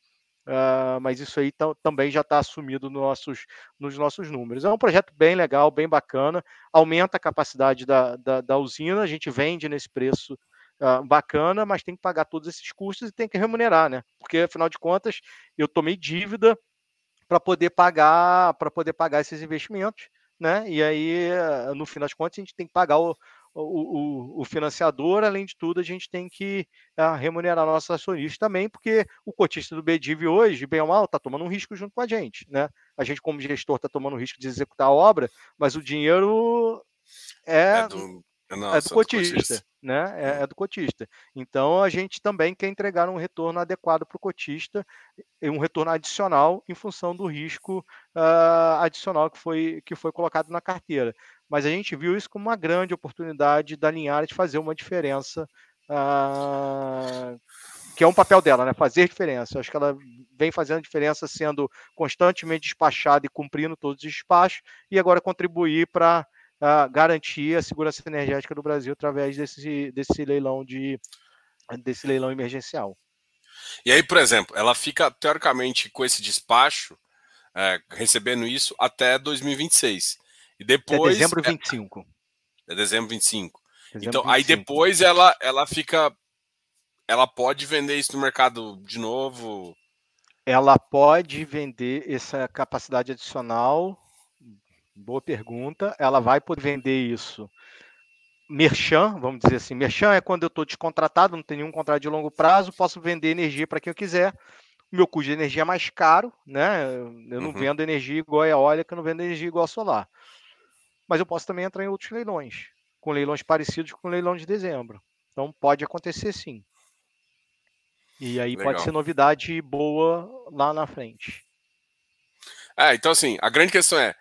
Uh, mas isso aí também já está assumido nos nossos, nos nossos números. É um projeto bem legal, bem bacana, aumenta a capacidade da, da, da usina, a gente vende nesse preço bacana, mas tem que pagar todos esses custos e tem que remunerar, né? Porque afinal de contas eu tomei dívida para poder pagar para poder pagar esses investimentos, né? E aí no fim das contas a gente tem que pagar o, o, o, financiador, além de tudo, a gente tem que uh, remunerar nossos acionistas também, porque o cotista do BDIV hoje, bem ou mal, está tomando um risco junto com a gente. Né? A gente, como gestor, está tomando o risco de executar a obra, mas o dinheiro é, é do, nossa, é do cotista. Do cotista né? É, é, do cotista. Então a gente também quer entregar um retorno adequado para o cotista, um retorno adicional em função do risco uh, adicional que foi, que foi colocado na carteira. Mas a gente viu isso como uma grande oportunidade da Linhares de fazer uma diferença. Uh, que é um papel dela, né? Fazer diferença. Acho que ela vem fazendo diferença, sendo constantemente despachada e cumprindo todos os despachos, e agora contribuir para uh, garantir a segurança energética do Brasil através desse, desse leilão de desse leilão emergencial. E aí, por exemplo, ela fica teoricamente com esse despacho é, recebendo isso até 2026. E depois. É dezembro 25. É, é dezembro 25. Dezembro então, 25. aí depois ela, ela fica. Ela pode vender isso no mercado de novo? Ela pode vender essa capacidade adicional Boa pergunta. Ela vai poder vender isso. Merchan, vamos dizer assim. Merchan é quando eu estou descontratado, não tenho nenhum contrato de longo prazo, posso vender energia para quem eu quiser. O meu custo de energia é mais caro, né? Eu não uhum. vendo energia igual a eólica, eu não vendo energia igual a solar. Mas eu posso também entrar em outros leilões, com leilões parecidos com o leilão de dezembro. Então pode acontecer sim. E aí Legal. pode ser novidade boa lá na frente. É, então assim, a grande questão é,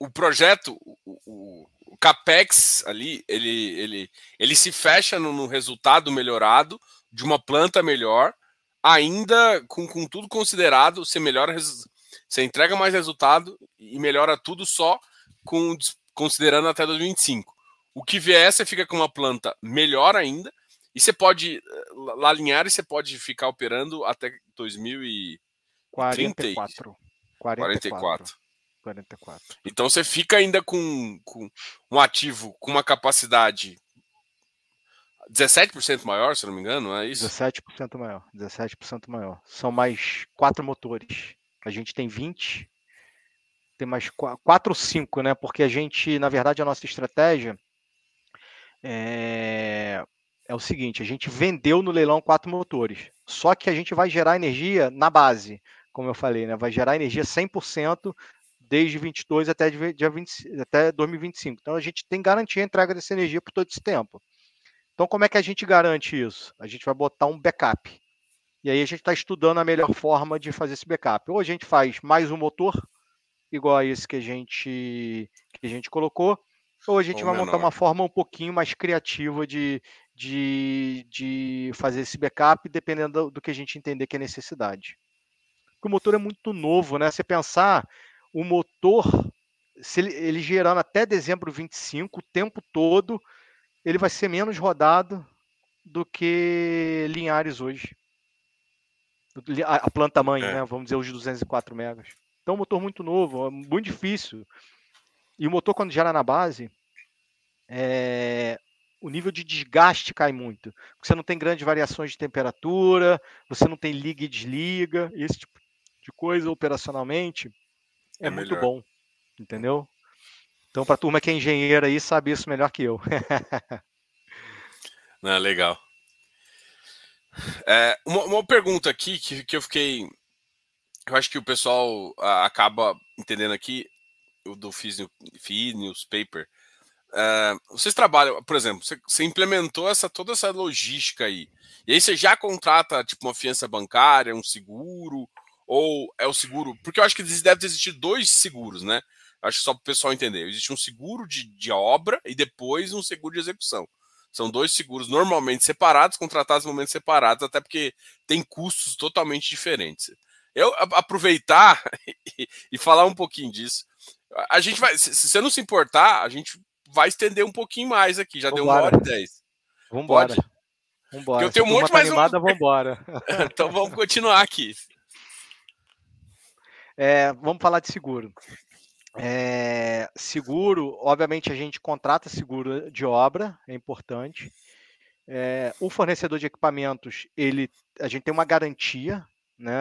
o projeto, o, o, o, CAPEX ali, ele, ele, ele se fecha no, no, resultado melhorado de uma planta melhor, ainda com, com tudo considerado, você melhora, você entrega mais resultado e melhora tudo só com considerando até 2025. O que vier, você fica com uma planta melhor ainda, e você pode, lá alinhar e você pode ficar operando até 2044. 44. 44. 44. Então você fica ainda com, com um ativo com uma capacidade 17% maior, se não me engano, é isso? 17% maior, 17% maior. São mais quatro motores. A gente tem 20, tem mais quatro ou cinco, né? Porque a gente, na verdade, a nossa estratégia é, é o seguinte: a gente vendeu no leilão quatro motores, só que a gente vai gerar energia na base, como eu falei, né? Vai gerar energia 100% desde 22 até, dia 20, até 2025. Então a gente tem garantia a entrega dessa energia por todo esse tempo. Então como é que a gente garante isso? A gente vai botar um backup. E aí a gente está estudando a melhor forma de fazer esse backup. Ou a gente faz mais um motor, igual a esse que a gente, que a gente colocou, ou a gente ou vai menor. montar uma forma um pouquinho mais criativa de, de, de fazer esse backup, dependendo do, do que a gente entender que é necessidade. Porque o motor é muito novo, né? Você pensar o motor, se ele, ele gerando até dezembro 25, o tempo todo, ele vai ser menos rodado do que Linhares hoje. A planta mãe, é. né? Vamos dizer, os 204 megas. Então, um motor muito novo, é muito difícil. E o motor, quando gera na base, é... o nível de desgaste cai muito. Você não tem grandes variações de temperatura, você não tem liga e desliga, esse tipo de coisa operacionalmente é, é muito bom, entendeu? Então, para a turma que é engenheira aí, sabe isso melhor que eu. Não, legal. É, uma, uma, pergunta aqui que, que eu fiquei. Eu acho que o pessoal acaba entendendo aqui, o do Fiz Newspaper. é, vocês trabalham, por exemplo, você, você, implementou essa toda essa logística aí, e aí você já contrata tipo uma fiança bancária, um seguro, ou é o seguro? Porque eu acho que deve existir dois seguros, né? Acho que só para o pessoal entender. Existe um seguro de, de obra e depois um seguro de execução. São dois seguros normalmente separados, contratados em momentos separados, até porque tem custos totalmente diferentes. Eu aproveitar e falar um pouquinho disso. A gente vai, se você não se importar, a gente vai estender um pouquinho mais aqui. Já Vambora. deu uma hora e dez. Vambora. Pode? Vambora. Eu tenho um monte mais. Animada, um... vambora. então vamos continuar aqui. É, vamos falar de seguro. É, seguro, obviamente a gente contrata seguro de obra, é importante. É, o fornecedor de equipamentos, ele, a gente tem uma garantia né,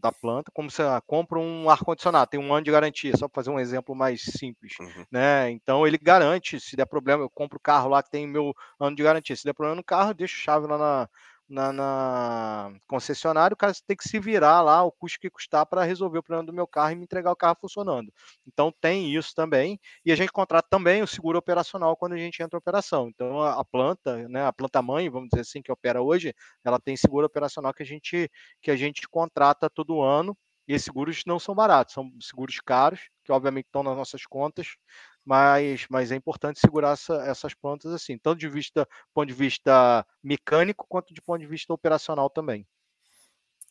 da planta, como você compra um ar-condicionado, tem um ano de garantia, só para fazer um exemplo mais simples. Uhum. Né? Então ele garante, se der problema, eu compro o carro lá que tem meu ano de garantia. Se der problema no carro, eu deixo chave lá na, na, na concessionária, o cara tem que se virar lá, o custo que custar para resolver o problema do meu carro e me entregar o carro funcionando. Então tem isso também, e a gente contrata também o seguro operacional quando a gente entra em operação. Então a, planta, né, a planta mãe, vamos dizer assim, que opera hoje, ela tem seguro operacional que a gente que a gente contrata todo ano. E esses seguros não são baratos, são seguros caros, que obviamente estão nas nossas contas, mas, mas é importante segurar essa, essas plantas assim, tanto de vista ponto de vista mecânico quanto de ponto de vista operacional também.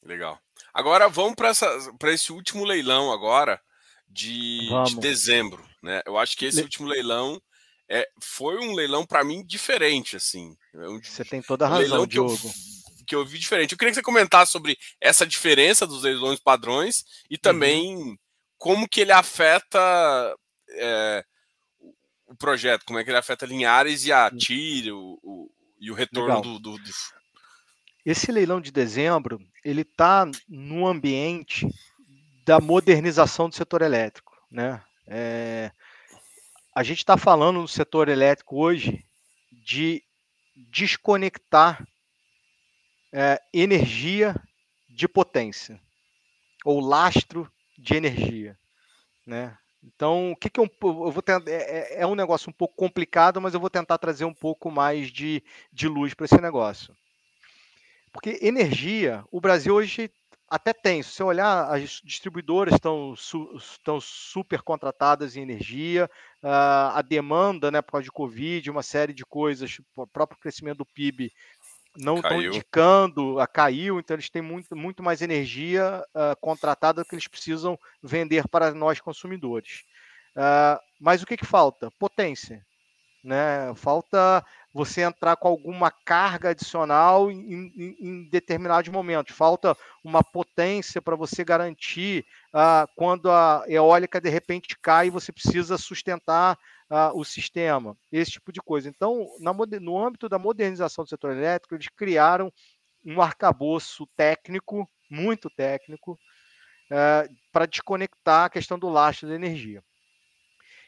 Legal. Agora vamos para esse último leilão agora de, de, dezembro, né? Eu acho que esse Le... último leilão é, foi um leilão para mim diferente, assim. É um, você tem toda a razão, Diogo. Que eu, que eu vi diferente. Eu queria que você comentasse sobre essa diferença dos leilões padrões e uhum. também uhum. como que ele afeta é, o projeto, como é que ele afeta Linhares e a TIR o, o, e o retorno do, do, do, Esse leilão de dezembro, ele está no ambiente da modernização do setor elétrico. Né? É, a gente está falando no setor elétrico hoje de desconectar é, energia de potência, ou lastro de energia. Né? Então, o que, que eu, eu vou tentar. É, é, é, um negócio um pouco complicado, mas eu vou tentar trazer um pouco mais de, de luz para esse negócio. Porque energia, o Brasil hoje até tem. Se você olhar, as distribuidoras estão, estão super contratadas em energia, uh, a demanda, né, por causa de Covid, uma série de coisas, o próprio crescimento do PIB não estão indicando, a caiu, então eles têm muito, muito mais energia uh, contratada que eles precisam vender para nós consumidores. Uh, mas o que, que falta? Potência. Né? Falta você entrar com alguma carga adicional em, em, em determinados momentos. Falta uma potência para você garantir uh, quando a eólica de repente cai e você precisa sustentar uh, o sistema, esse tipo de coisa. Então, na, no âmbito da modernização do setor elétrico, eles criaram um arcabouço técnico, muito técnico, uh, para desconectar a questão do lastro da energia.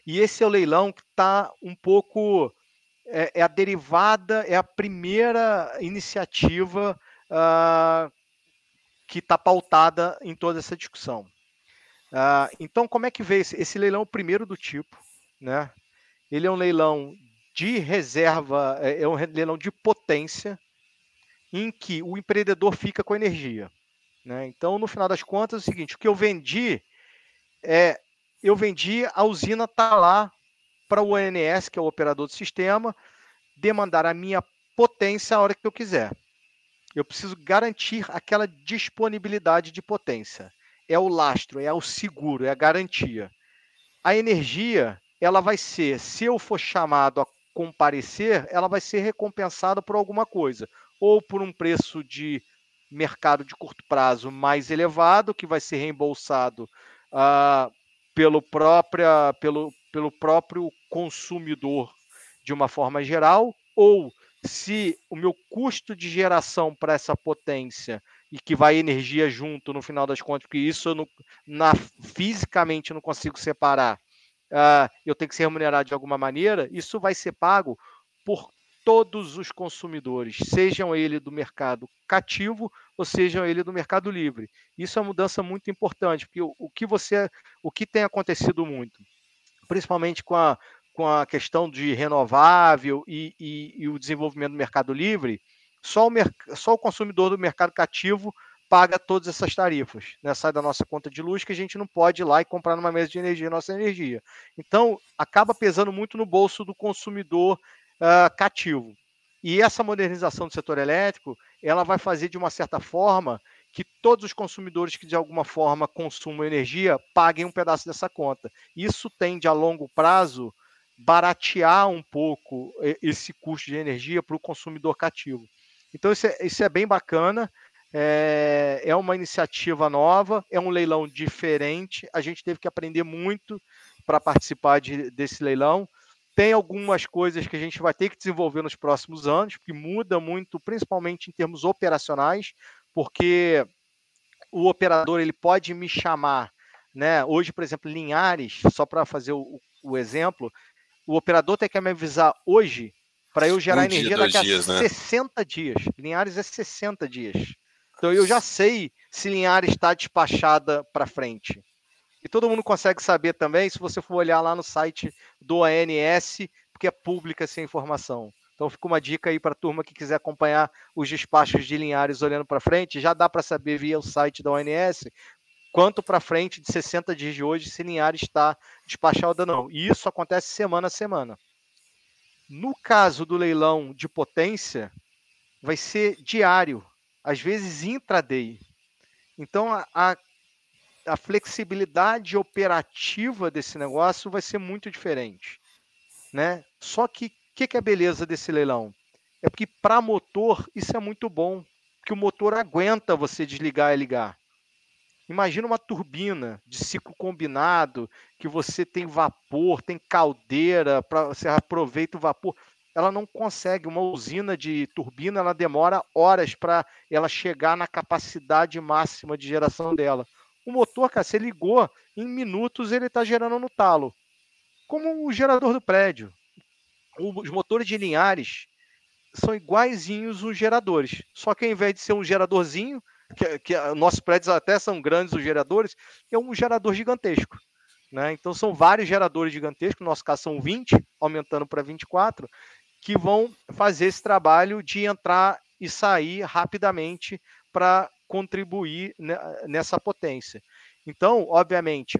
E esse é o leilão que está um pouco. É, é, a derivada, é a primeira iniciativa uh, que está pautada em toda essa discussão. Uh, então, como é que veio esse, esse leilão? Primeiro do tipo, né? Ele é um leilão de reserva, é, é um leilão de potência, em que o empreendedor fica com energia. Né? Então, no final das contas, é o seguinte: o que eu vendi é eu vendi a usina tá lá para o ONS, que é o operador do sistema, demandar a minha potência a hora que eu quiser. Eu preciso garantir aquela disponibilidade de potência. É o lastro, é o seguro, é a garantia. A energia ela vai ser, se eu for chamado a comparecer, ela vai ser recompensada por alguma coisa, ou por um preço de mercado de curto prazo mais elevado, que vai ser reembolsado uh, pelo, própria, pelo, pelo próprio consumidor de uma forma geral, ou se o meu custo de geração para essa potência e que vai energia junto no final das contas, porque isso eu não, na, fisicamente não consigo separar, uh, eu tenho que ser remunerado de alguma maneira, isso vai ser pago por todos os consumidores, sejam ele do mercado cativo ou sejam ele do mercado livre. Isso é uma mudança muito importante, porque o, o que você, o que tem acontecido muito, principalmente com a com a questão de renovável e, e, e o desenvolvimento do mercado livre, só o, só o consumidor do mercado cativo paga todas essas tarifas. Né? Sai da nossa conta de luz que a gente não pode ir lá e comprar numa mesa de energia nossa energia. Então, acaba pesando muito no bolso do consumidor uh, cativo. E essa modernização do setor elétrico, ela vai fazer de uma certa forma que todos os consumidores que de alguma forma consumam energia paguem um pedaço dessa conta. Isso tende a longo prazo baratear um pouco esse custo de energia para o consumidor cativo. Então isso é, isso é bem bacana. É, é uma iniciativa nova, é um leilão diferente. A gente teve que aprender muito para participar de, desse leilão. Tem algumas coisas que a gente vai ter que desenvolver nos próximos anos, que muda muito, principalmente em termos operacionais, porque o operador ele pode me chamar, né? Hoje, por exemplo, Linhares, só para fazer o, o, exemplo, o operador tem que me avisar hoje para eu gerar um energia dia, daqui a dias, 60 né? dias. Linhares é 60 dias. Então eu já sei se Linhares está despachada para frente. E todo mundo consegue saber também se você for olhar lá no site do ANS, porque é pública essa informação. Então fica uma dica aí para a turma que quiser acompanhar os despachos de Linhares olhando para frente, já dá para saber via o site da ONS quanto para frente de 60 dias de hoje se Linhares está despachado ou não. E isso acontece semana a semana. No caso do leilão de potência, vai ser diário às vezes intraday. Então, a, a, flexibilidade operativa desse negócio vai ser muito diferente. Né? Só que o que, que é a beleza desse leilão? É porque para motor isso é muito bom, que o motor aguenta você desligar e ligar. Imagina uma turbina de ciclo combinado, que você tem vapor, tem caldeira, para você aproveita o vapor ela não consegue. Uma usina de turbina, ela demora horas para ela chegar na capacidade máxima de geração dela. O motor, cara, você ligou, em minutos ele está gerando no talo. Como o gerador do prédio. Os motores de Linhares são iguaizinhos os geradores. Só que ao invés de ser um geradorzinho, que, que nossos prédios até são grandes os geradores, é um gerador gigantesco. Né? Então são vários geradores gigantescos, no nosso caso são 20, aumentando para 24, que vão fazer esse trabalho de entrar e sair rapidamente para contribuir nessa potência. Então, obviamente,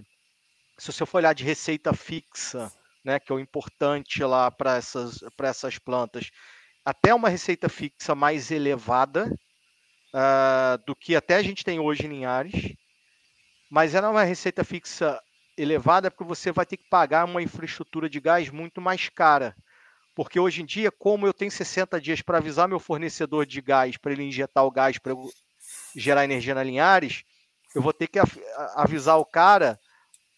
se você for olhar de receita fixa, né, que é o importante lá para essas, essas plantas, até uma receita fixa mais elevada uh, do que até a gente tem hoje em Linhares, mas ela é uma receita fixa elevada porque você vai ter que pagar uma infraestrutura de gás muito mais cara. Porque hoje em dia, como eu tenho 60 dias para avisar meu fornecedor de gás, para ele injetar o gás para gerar energia na Linhares, eu vou ter que avisar o cara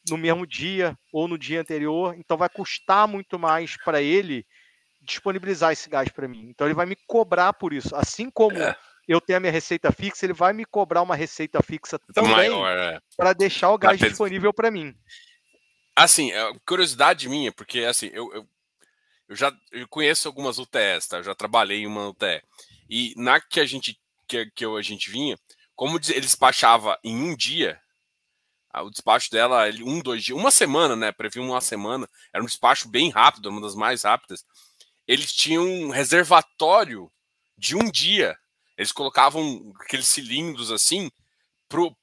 no mesmo dia ou no dia anterior. Então vai custar muito mais para ele disponibilizar esse gás para mim. Então ele vai me cobrar por isso. Assim como é. eu tenho a minha receita fixa, ele vai me cobrar uma receita fixa também é. para deixar o gás disponível para mim. Assim, é, curiosidade minha, porque assim, eu, eu eu já eu conheço algumas UTS, tá? Eu já trabalhei em uma UTE. E na que a gente que, que a gente vinha, como ele despachava em um dia, o despacho dela, ele, um, dois dias, uma semana, né? Previu uma semana, era um despacho bem rápido, uma das mais rápidas. Eles tinham um reservatório de um dia. Eles colocavam aqueles cilindros assim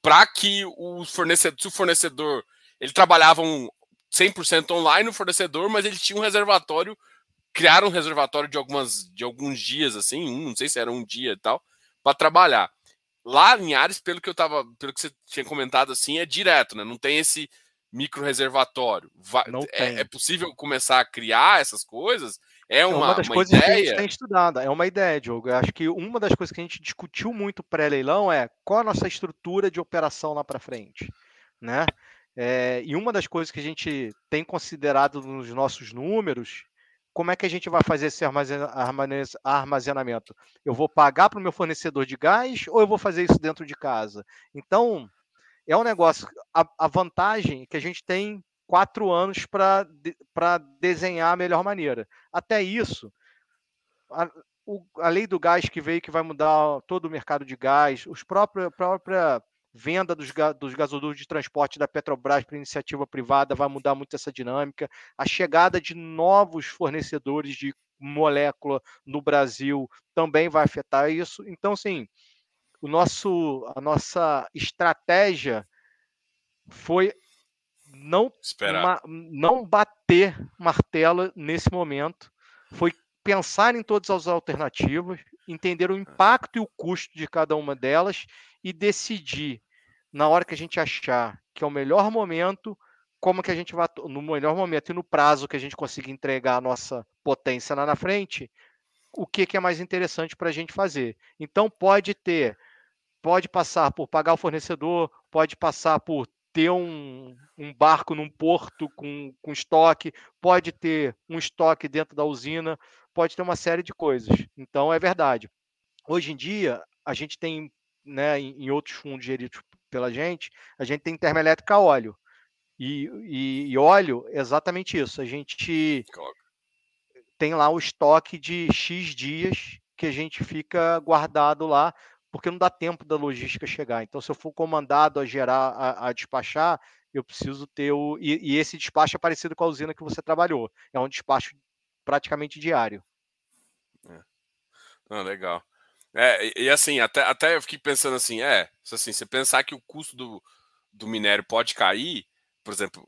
para que o fornecedor, se o fornecedor, ele trabalhava um 100% online o fornecedor, mas ele tinha um reservatório criaram um reservatório de algumas de alguns dias assim, um, não sei se era um dia e tal, para trabalhar. Lá em Ares, pelo que eu tava, pelo que você tinha comentado assim, é direto, né? Não tem esse micro reservatório. Vai, é, é, possível começar a criar essas coisas? É uma, é uma das uma coisas ideia? que a gente tem estudado. É uma ideia, Diogo. Eu acho que uma das coisas que a gente discutiu muito pré-leilão é qual a nossa estrutura de operação lá para frente, né? É, e uma das coisas que a gente tem considerado nos nossos números como é que a gente vai fazer esse armazenamento? Eu vou pagar para o meu fornecedor de gás ou eu vou fazer isso dentro de casa? Então, é um negócio. A, a vantagem é que a gente tem quatro anos para desenhar a melhor maneira. Até isso, a, o, a lei do gás que veio, que vai mudar todo o mercado de gás, os próprios, própria venda dos, dos gasodutos de transporte da Petrobras para iniciativa privada vai mudar muito essa dinâmica. A chegada de novos fornecedores de molécula no Brasil também vai afetar isso. Então, sim, o nosso, a nossa estratégia foi não, uma, não bater martelo nesse momento, foi pensar em todas as alternativas, entender o impacto e o custo de cada uma delas e decidir na hora que a gente achar que é o melhor momento, como que a gente vai no melhor momento e no prazo que a gente consiga entregar a nossa potência lá na frente, o que, que é mais interessante para a gente fazer. Então pode ter, pode passar por pagar o fornecedor, pode passar por ter um, um barco num porto com, com estoque, pode ter um estoque dentro da usina, pode ter uma série de coisas. Então é verdade. Hoje em dia, a gente tem, né, em outros fundos geridos pela gente, a gente tem termoelétrica a óleo. E, e, e óleo, exatamente isso. A gente tem lá o estoque de X dias que a gente fica guardado lá, porque não dá tempo da logística chegar. Então, se eu for comandado a gerar, a, a despachar, eu preciso ter o. E, e, esse despacho é parecido com a usina que você trabalhou. É um despacho praticamente diário. É. Ah, legal. É, e, e, assim, até, até eu fiquei pensando assim, é, assim, você pensar que o custo do, do minério pode cair, por exemplo,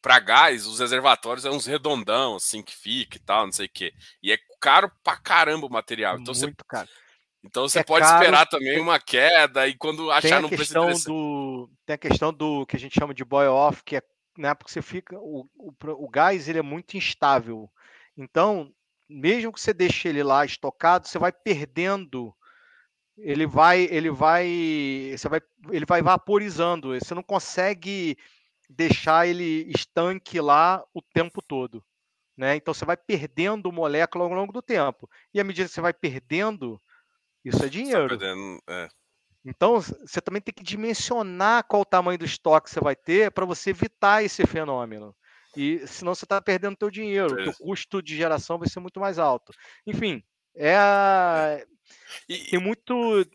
para gás, os reservatórios é uns redondão, assim, que fica e tal, não sei o quê. E é caro pra caramba o material. Então Muito você, caro. Então você é pode caro, esperar também tem, uma queda e quando achar no preço do Tem a questão do que a gente chama de boil off, que é né, porque você fica. O, o, o gás ele é muito instável. Então, mesmo que você deixe ele lá estocado, você vai perdendo, ele vai, ele vai, você vai, ele vai vaporizando. Você não consegue deixar ele estanque lá o tempo todo, né? Então você vai perdendo molécula ao longo do tempo. E à medida que você vai perdendo, isso é dinheiro. Perdendo, é. Então, você também tem que dimensionar qual o tamanho do estoque que você vai ter para você evitar esse fenômeno. E senão você está perdendo teu dinheiro, é. o custo de geração vai ser muito mais alto. Enfim, é, a... e, tem muito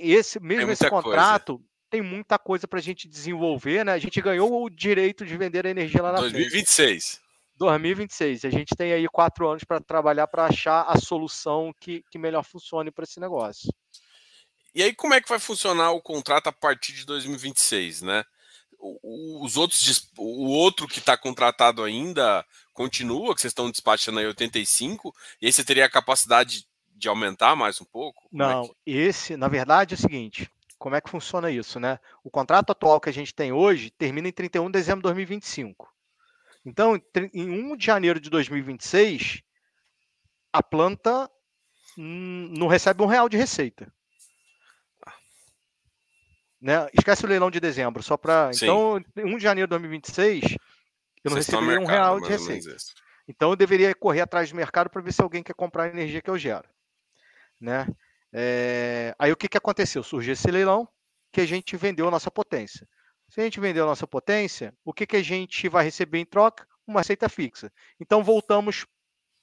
esse mesmo esse contrato coisa. tem muita coisa para a gente desenvolver, né? A gente ganhou o direito de vender a energia lá na 2026. Frente. 2026. A gente tem aí quatro anos para trabalhar para achar a solução que, que melhor funcione para esse negócio. E aí, como é que vai funcionar o contrato a partir de 2026, né? Os outros, o outro que está contratado ainda continua, que vocês estão despachando aí 85, e aí você teria a capacidade de aumentar mais um pouco? É Não, é que... esse, na verdade, é o seguinte: como é que funciona isso, né? O contrato atual que a gente tem hoje termina em 31 de dezembro de 2025. Então, em 1 de janeiro de 2026, a planta não recebe um real de receita. Né? Esquece o leilão de dezembro, só para. Então, 1 de janeiro de 2026, eu não Vocês receberia um real de receita. Então, eu deveria correr atrás do mercado para ver se alguém quer comprar a energia que eu gero. Né? É... Aí, o que, que aconteceu? Surgiu esse leilão que a gente vendeu a nossa potência. Se a gente vendeu a nossa potência, o que, que a gente vai receber em troca? Uma receita fixa. Então, voltamos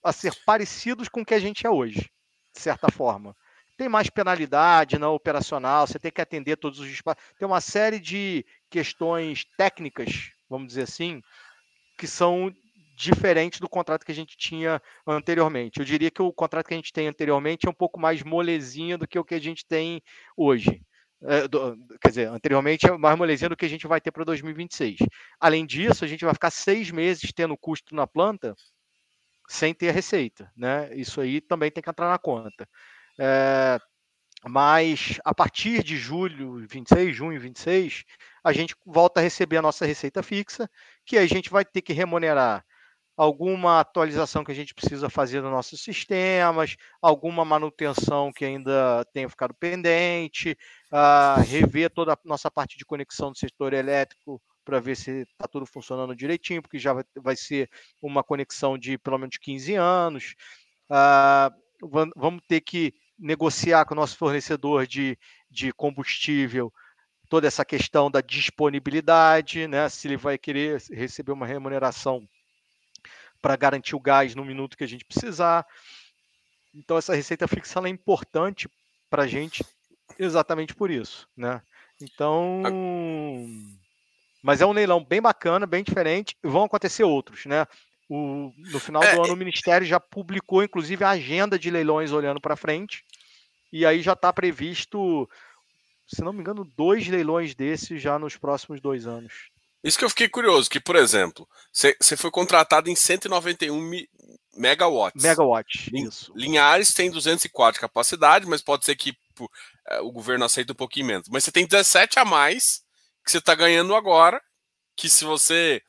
a ser parecidos com o que a gente é hoje, de certa forma tem mais penalidade não operacional, você tem que atender todos os espaços. Tem uma série de questões técnicas, vamos dizer assim, que são diferentes do contrato que a gente tinha anteriormente. Eu diria que o contrato que a gente tem anteriormente é um pouco mais molezinha do que o que a gente tem hoje. É, do, quer dizer, anteriormente é mais molezinha do que a gente vai ter para 2026. Além disso, a gente vai ficar seis meses tendo custo na planta sem ter receita. Né? Isso aí também tem que entrar na conta. É, mas a partir de julho 26, junho 26, a gente volta a receber a nossa receita fixa, que a gente vai ter que remunerar alguma atualização que a gente precisa fazer nos nossos sistemas, alguma manutenção que ainda tenha ficado pendente, uh, rever toda a nossa parte de conexão do setor elétrico para ver se está tudo funcionando direitinho, porque já vai, vai, ser uma conexão de pelo menos 15 anos. Uh, vamos ter que negociar com o nosso fornecedor de, de combustível toda essa questão da disponibilidade, né? se ele vai querer receber uma remuneração para garantir o gás no minuto que a gente precisar. Então, essa receita fixa é importante para a gente exatamente por isso. Né? Então, mas é um leilão bem bacana, bem diferente. Vão acontecer outros, né? O, no final é, do ano, o Ministério já publicou, inclusive, a agenda de leilões olhando para frente. E aí já está previsto, se não me engano, dois leilões desses já nos próximos dois anos. Isso que eu fiquei curioso, que, por exemplo, você foi contratado em 191 megawatts. Megawatts, isso. Linhares tem 204 de capacidade, mas pode ser que é, o governo aceita um pouquinho menos. Mas você tem 17 a mais que você está ganhando agora, que se você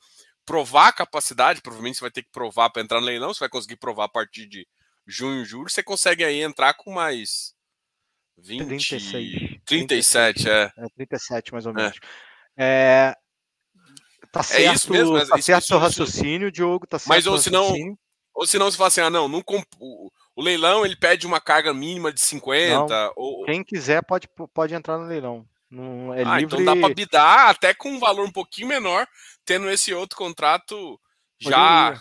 provar a capacidade, provavelmente você vai ter que provar para entrar no leilão, você vai conseguir provar a partir de junho, julho, você consegue aí entrar com mais 20, 36. 37, 37 é. é. 37 mais ou menos. É. é tá certo, é isso mesmo, tá certo seu raciocínio, Diogo, tá certo Mas ou se não, ou se não se fala assim, ah, não, não comp... o, o leilão ele pede uma carga mínima de 50 não, ou quem quiser pode pode entrar no leilão. Não é ah, livre... então dá para bidar até com um valor um pouquinho menor, tendo esse outro contrato já.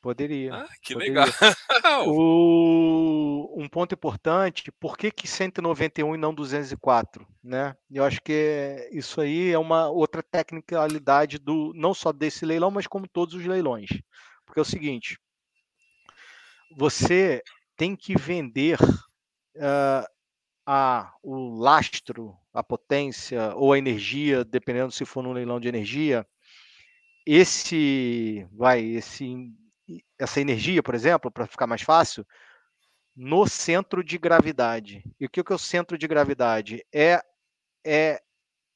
Poderia. Ah, que poderia. legal. o... Um ponto importante, por que, que 191 e não 204? Né? Eu acho que isso aí é uma outra tecnicalidade do não só desse leilão, mas como todos os leilões. Porque é o seguinte: você tem que vender uh, a, o lastro, a potência ou a energia, dependendo se for num leilão de energia, esse vai esse essa energia, por exemplo, para ficar mais fácil, no centro de gravidade. E o que é o centro de gravidade? É é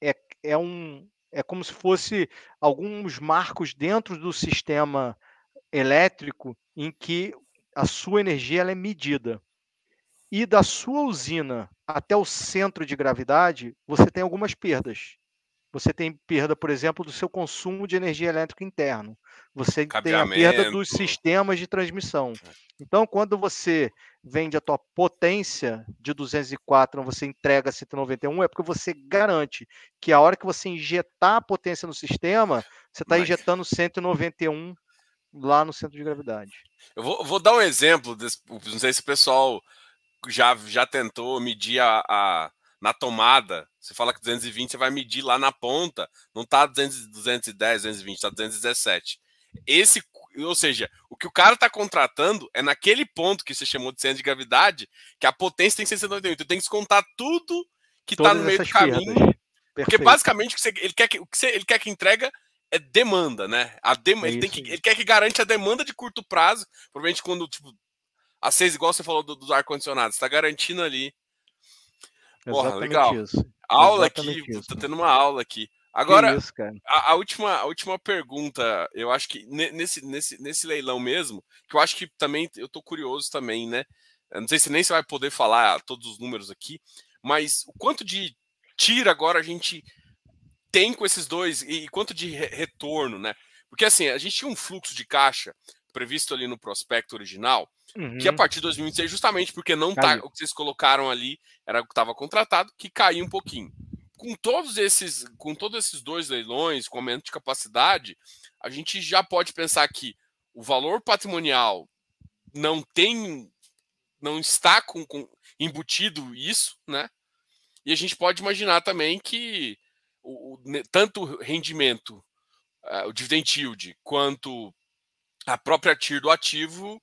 é, é um é como se fosse alguns marcos dentro do sistema elétrico em que a sua energia ela é medida. E da sua usina até o centro de gravidade, você tem algumas perdas. Você tem perda, por exemplo, do seu consumo de energia elétrica interno. Você tem a perda dos sistemas de transmissão. É. Então, quando você vende a tua potência de 204, você entrega 191, é porque você garante que a hora que você injetar a potência no sistema, você está injetando 191 lá no centro de gravidade. Eu vou, vou dar um exemplo, desse, não sei se o pessoal já, já tentou medir a, a, na tomada. Você fala que 220, você vai medir lá na ponta, não está 210, 220, está 217. Esse, ou seja, o que o cara está contratando é naquele ponto que você chamou de centro de gravidade, que a potência tem que ser 198. Tem que descontar tudo que está no meio do caminho. Porque basicamente ele quer que, o que você, ele quer que entrega é demanda, né? A dem ele, tem que, ele quer que garante a demanda de curto prazo. Provavelmente quando tipo, a seis, igual você falou do, dos ar-condicionados, está garantindo ali. Porra, legal. Isso. Aula Exatamente aqui, isso. tô tendo uma aula aqui. Agora, isso, a, a, última, a última pergunta, eu acho que nesse, nesse, nesse leilão mesmo, que eu acho que também eu tô curioso também, né? Eu não sei se nem você vai poder falar todos os números aqui, mas o quanto de tira agora a gente tem com esses dois e, e quanto de re retorno, né? Porque assim, a gente tinha um fluxo de caixa previsto ali no prospecto original, uhum. que a partir de 2026, justamente porque não tá, o que vocês colocaram ali era o que estava contratado, que caiu um pouquinho. Com todos esses, com todos esses dois leilões, com aumento de capacidade, a gente já pode pensar que o valor patrimonial não tem, não está com, com embutido isso, né? E a gente pode imaginar também que o, o tanto o rendimento, uh, o dividend yield, quanto a própria TIR do ativo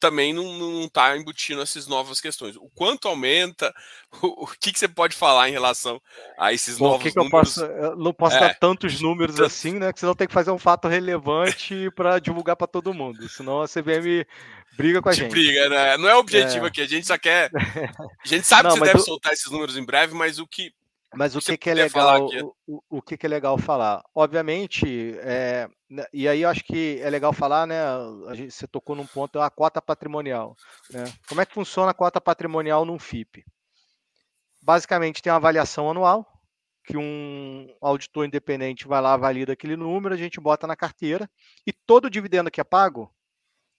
também não está embutindo essas novas questões. O quanto aumenta, o, o que, que, você pode falar em relação a esses Bom, novos que que números? Eu, posso, eu não posso é. dar tantos números assim, né? Que senão tem que fazer um fato relevante para divulgar para todo mundo. Senão a CVM briga com a gente. Briga, né? Não é o objetivo é. aqui, a gente só quer. A gente sabe não, que você deve soltar esses números em breve, mas o que mas o que, que é legal, o, o, que, que é legal falar? Obviamente, é, e aí eu acho que é legal falar, né? A gente, você tocou num ponto, a cota patrimonial. Né? Como é que funciona a cota patrimonial num FIP? Basicamente tem uma avaliação anual, que um auditor independente vai lá, valida aquele número, a gente bota na carteira, e todo dividendo que é pago,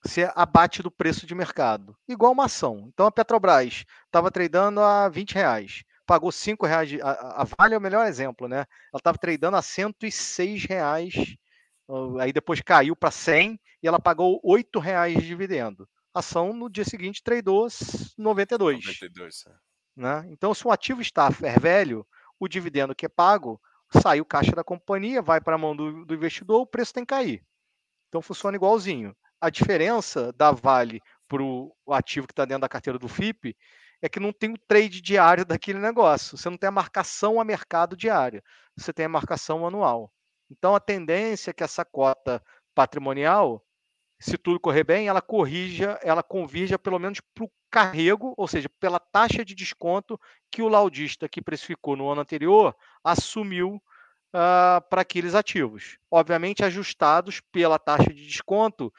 você abate do preço de mercado, igual uma ação. Então a Petrobras estava tradando a 20 reais pagou 5 reais. A, a, Vale é o melhor exemplo, né? Ela estava tradando a 106 reais, aí depois caiu para 100 e ela pagou 8 reais de dividendo. A ação no dia seguinte tradou 92. 92 é. né? Então, se um ativo está fair velho, o dividendo que é pago, sai o caixa da companhia, vai para a mão do, do investidor, o preço tem que cair. Então funciona igualzinho. A diferença da Vale para o ativo que está dentro da carteira do FIP é que não tem o trade diário daquele negócio. Você não tem a marcação a mercado diária. Você tem a marcação anual. Então a tendência é que essa cota patrimonial, se tudo correr bem, ela corrija, ela convirja pelo menos para o carrego, ou seja, pela taxa de desconto que o laudista que precificou no ano anterior assumiu uh, para aqueles ativos. Obviamente ajustados pela taxa de desconto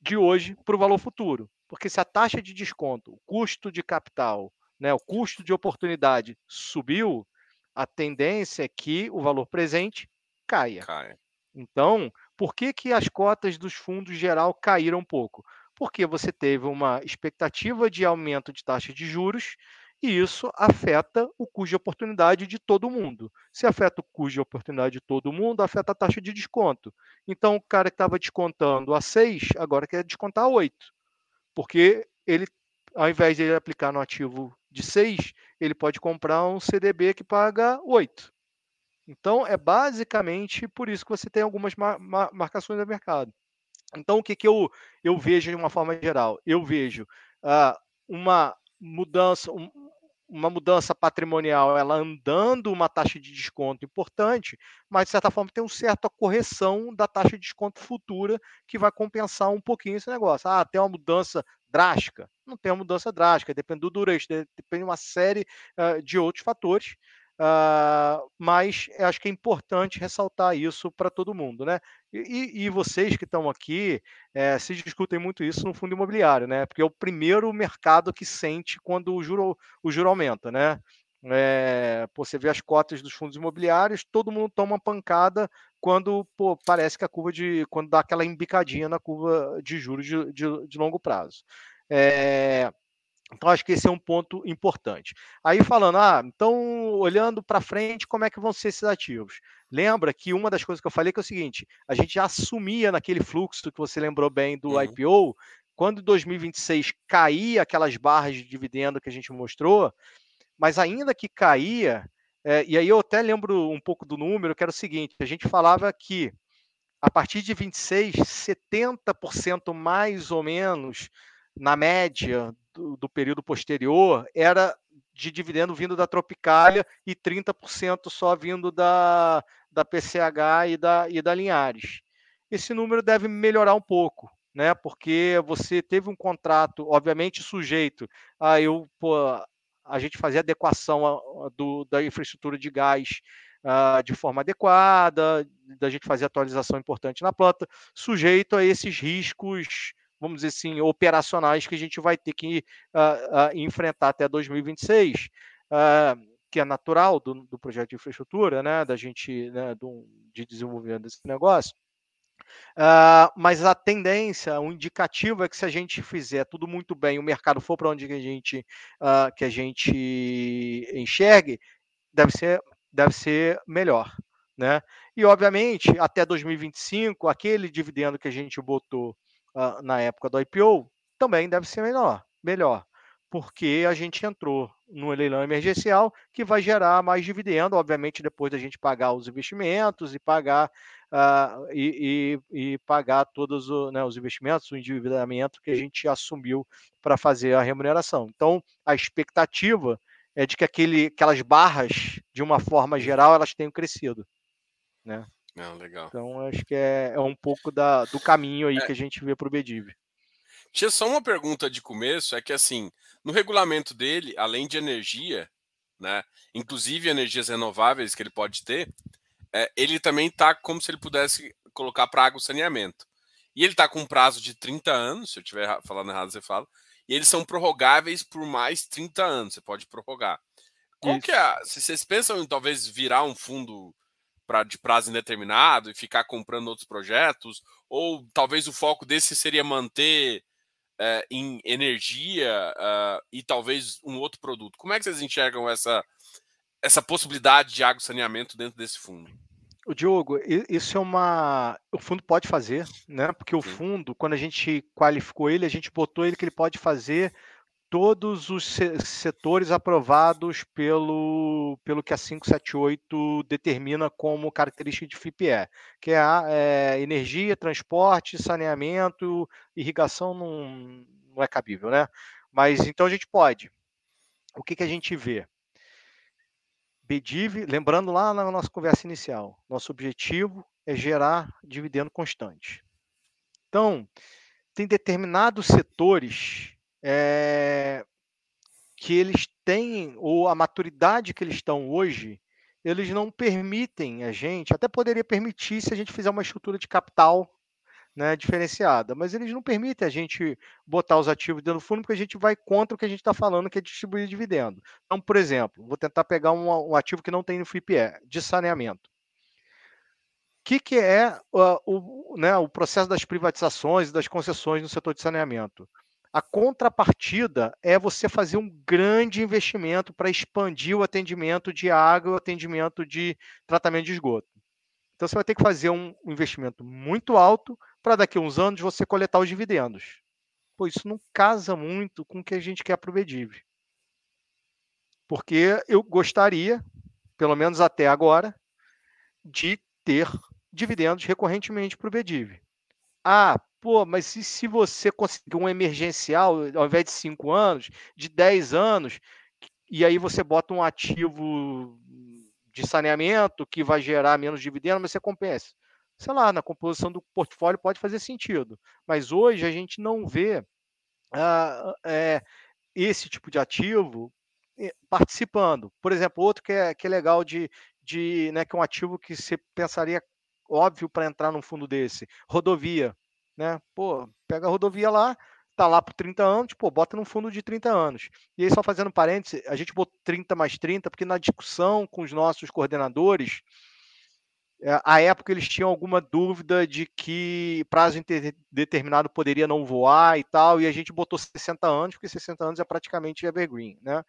de hoje para o valor futuro. Porque se a taxa de desconto, o custo de capital, né, o custo de oportunidade subiu, a tendência é que o valor presente caia. Cai. Então, por que, que as cotas dos fundos geral caíram um pouco? Porque você teve uma expectativa de aumento de taxa de juros e isso afeta o custo de oportunidade de todo mundo. Se afeta o custo de oportunidade de todo mundo, afeta a taxa de desconto. Então, o cara que estava descontando a 6, agora quer descontar a 8. Porque ele, ao invés de ele aplicar no ativo de 6, ele pode comprar um CDB que paga 8. Então, é basicamente por isso que você tem algumas mar marcações no mercado. Então, o que, que eu, eu vejo de uma forma geral? Eu vejo uh, uma mudança, uma mudança patrimonial, ela andando uma taxa de desconto importante, mas de certa forma tem uma certa correção da taxa de desconto futura que vai compensar um pouquinho esse negócio. Ah, tem uma mudança drástica? Não tem uma mudança drástica, depende do durante, depende de uma série uh, de outros fatores. Uh, mas acho que é importante ressaltar isso para todo mundo, né? E, e vocês que estão aqui é, se discutem muito isso no fundo imobiliário, né? Porque é o primeiro mercado que sente quando o juro, o juro aumenta, né? É, você vê as cotas dos fundos imobiliários, todo mundo toma pancada quando pô, parece que a curva de. quando dá aquela embicadinha na curva de juros de, de, de longo prazo. É, então, acho que esse é um ponto importante. Aí, falando, ah, então, olhando para frente, como é que vão ser esses ativos? Lembra que uma das coisas que eu falei que é o seguinte: a gente já assumia naquele fluxo que você lembrou bem do uhum. IPO, quando em 2026 caía aquelas barras de dividendo que a gente mostrou, mas ainda que caía, é, e aí eu até lembro um pouco do número, que era o seguinte: a gente falava que a partir de 26, 70% mais ou menos, na média do, do período posterior era de dividendo vindo da Tropicália e 30% só vindo da, da PCH e da, e da Linhares. Esse número deve melhorar um pouco, né? Porque você teve um contrato, obviamente, sujeito a eu, pô, a gente fazer adequação a, a, do, da infraestrutura de gás uh, de forma adequada, da gente fazer atualização importante na planta, sujeito a esses riscos vamos dizer assim, operacionais que a gente vai ter que uh, uh, enfrentar até 2026, uh, que é natural do, do, projeto de infraestrutura, né, da gente, né, do, de desenvolvimento desse negócio. Mas a tendência, o indicativo é que se a gente fizer tudo muito bem, o mercado for para onde a gente, que a gente enxergue, deve ser, deve ser melhor. Né? E, obviamente, até 2025, aquele dividendo que a gente botou uh, na época do IPO, também deve ser melhor, melhor, porque a gente entrou no leilão emergencial que vai gerar mais dividendo, obviamente depois da gente pagar os investimentos e pagar uh, e, e, e, pagar todos o, né, os investimentos, o endividamento que a gente assumiu para fazer a remuneração. Então, a expectativa é de que aquele, aquelas barras, de uma forma geral, elas tenham crescido. Né? Não, legal. Então, acho que é, é um pouco da, do caminho aí é. que a gente vê para o BDIV. Tinha só uma pergunta de começo, é que assim, no regulamento dele, além de energia, né, inclusive energias renováveis que ele pode ter, é, ele também está como se ele pudesse colocar para água e saneamento. E ele está com um prazo de 30 anos, se eu estiver falando errado, você fala, e eles são prorrogáveis por mais 30 anos, você pode prorrogar. Qual Isso. que é? Se vocês pensam em talvez virar um fundo pra, de prazo indeterminado e ficar comprando outros projetos? Ou talvez o foco desse seria manter é, em energia uh, e talvez um outro produto? Como é que vocês enxergam essa, essa possibilidade de água saneamento dentro desse fundo? O Diogo, isso é uma. O fundo pode fazer, né? Porque o fundo, quando a gente qualificou ele, a gente botou ele que ele pode fazer todos os setores aprovados pelo, pelo que a 578 determina como característica de FIPE, que é, a, é energia, transporte, saneamento, irrigação não, não é cabível, né? Mas então a gente pode. O que, que a gente vê? BDIV, lembrando lá na nossa conversa inicial, nosso objetivo é gerar dividendo constante. Então, tem determinados setores é, que eles têm, ou a maturidade que eles estão hoje, eles não permitem a gente, até poderia permitir se a gente fizer uma estrutura de capital né, diferenciada, mas eles não permitem a gente botar os ativos dentro do fundo porque a gente vai contra o que a gente está falando, que é distribuir dividendo. Então, por exemplo, vou tentar pegar um, um ativo que não tem no FIPE, de saneamento. O que, que é uh, o, né, o processo das privatizações e das concessões no setor de saneamento? A contrapartida é você fazer um grande investimento para expandir o atendimento de água o atendimento de tratamento de esgoto. Então você vai ter que fazer um investimento muito alto para daqui a uns anos você coletar os dividendos. Pô, isso não casa muito com o que a gente quer para o BDIV. Porque eu gostaria, pelo menos até agora, de ter dividendos recorrentemente para o BDIV. Ah, pô, mas e se você conseguir um emergencial, ao invés de 5 anos, de 10 anos, e aí você bota um ativo de saneamento que vai gerar menos dividendo, mas você compensa sei lá, na composição do portfólio pode fazer sentido. Mas hoje a gente não vê é, esse tipo de ativo eh, participando. Por exemplo, outro que é, que é legal de, de né, que é um ativo que você pensaria óbvio para entrar num fundo desse, rodovia, né? Pô, pega a rodovia lá, tá lá por 30 anos, pô, bota num fundo de 30 anos. E aí, só fazendo parênteses, a gente botou 30 mais 30, porque na discussão com os nossos coordenadores, é, à época eles tinham alguma dúvida de que prazo determinado poderia não voar e tal, e a gente botou 60 anos, porque 60 anos é praticamente evergreen, né?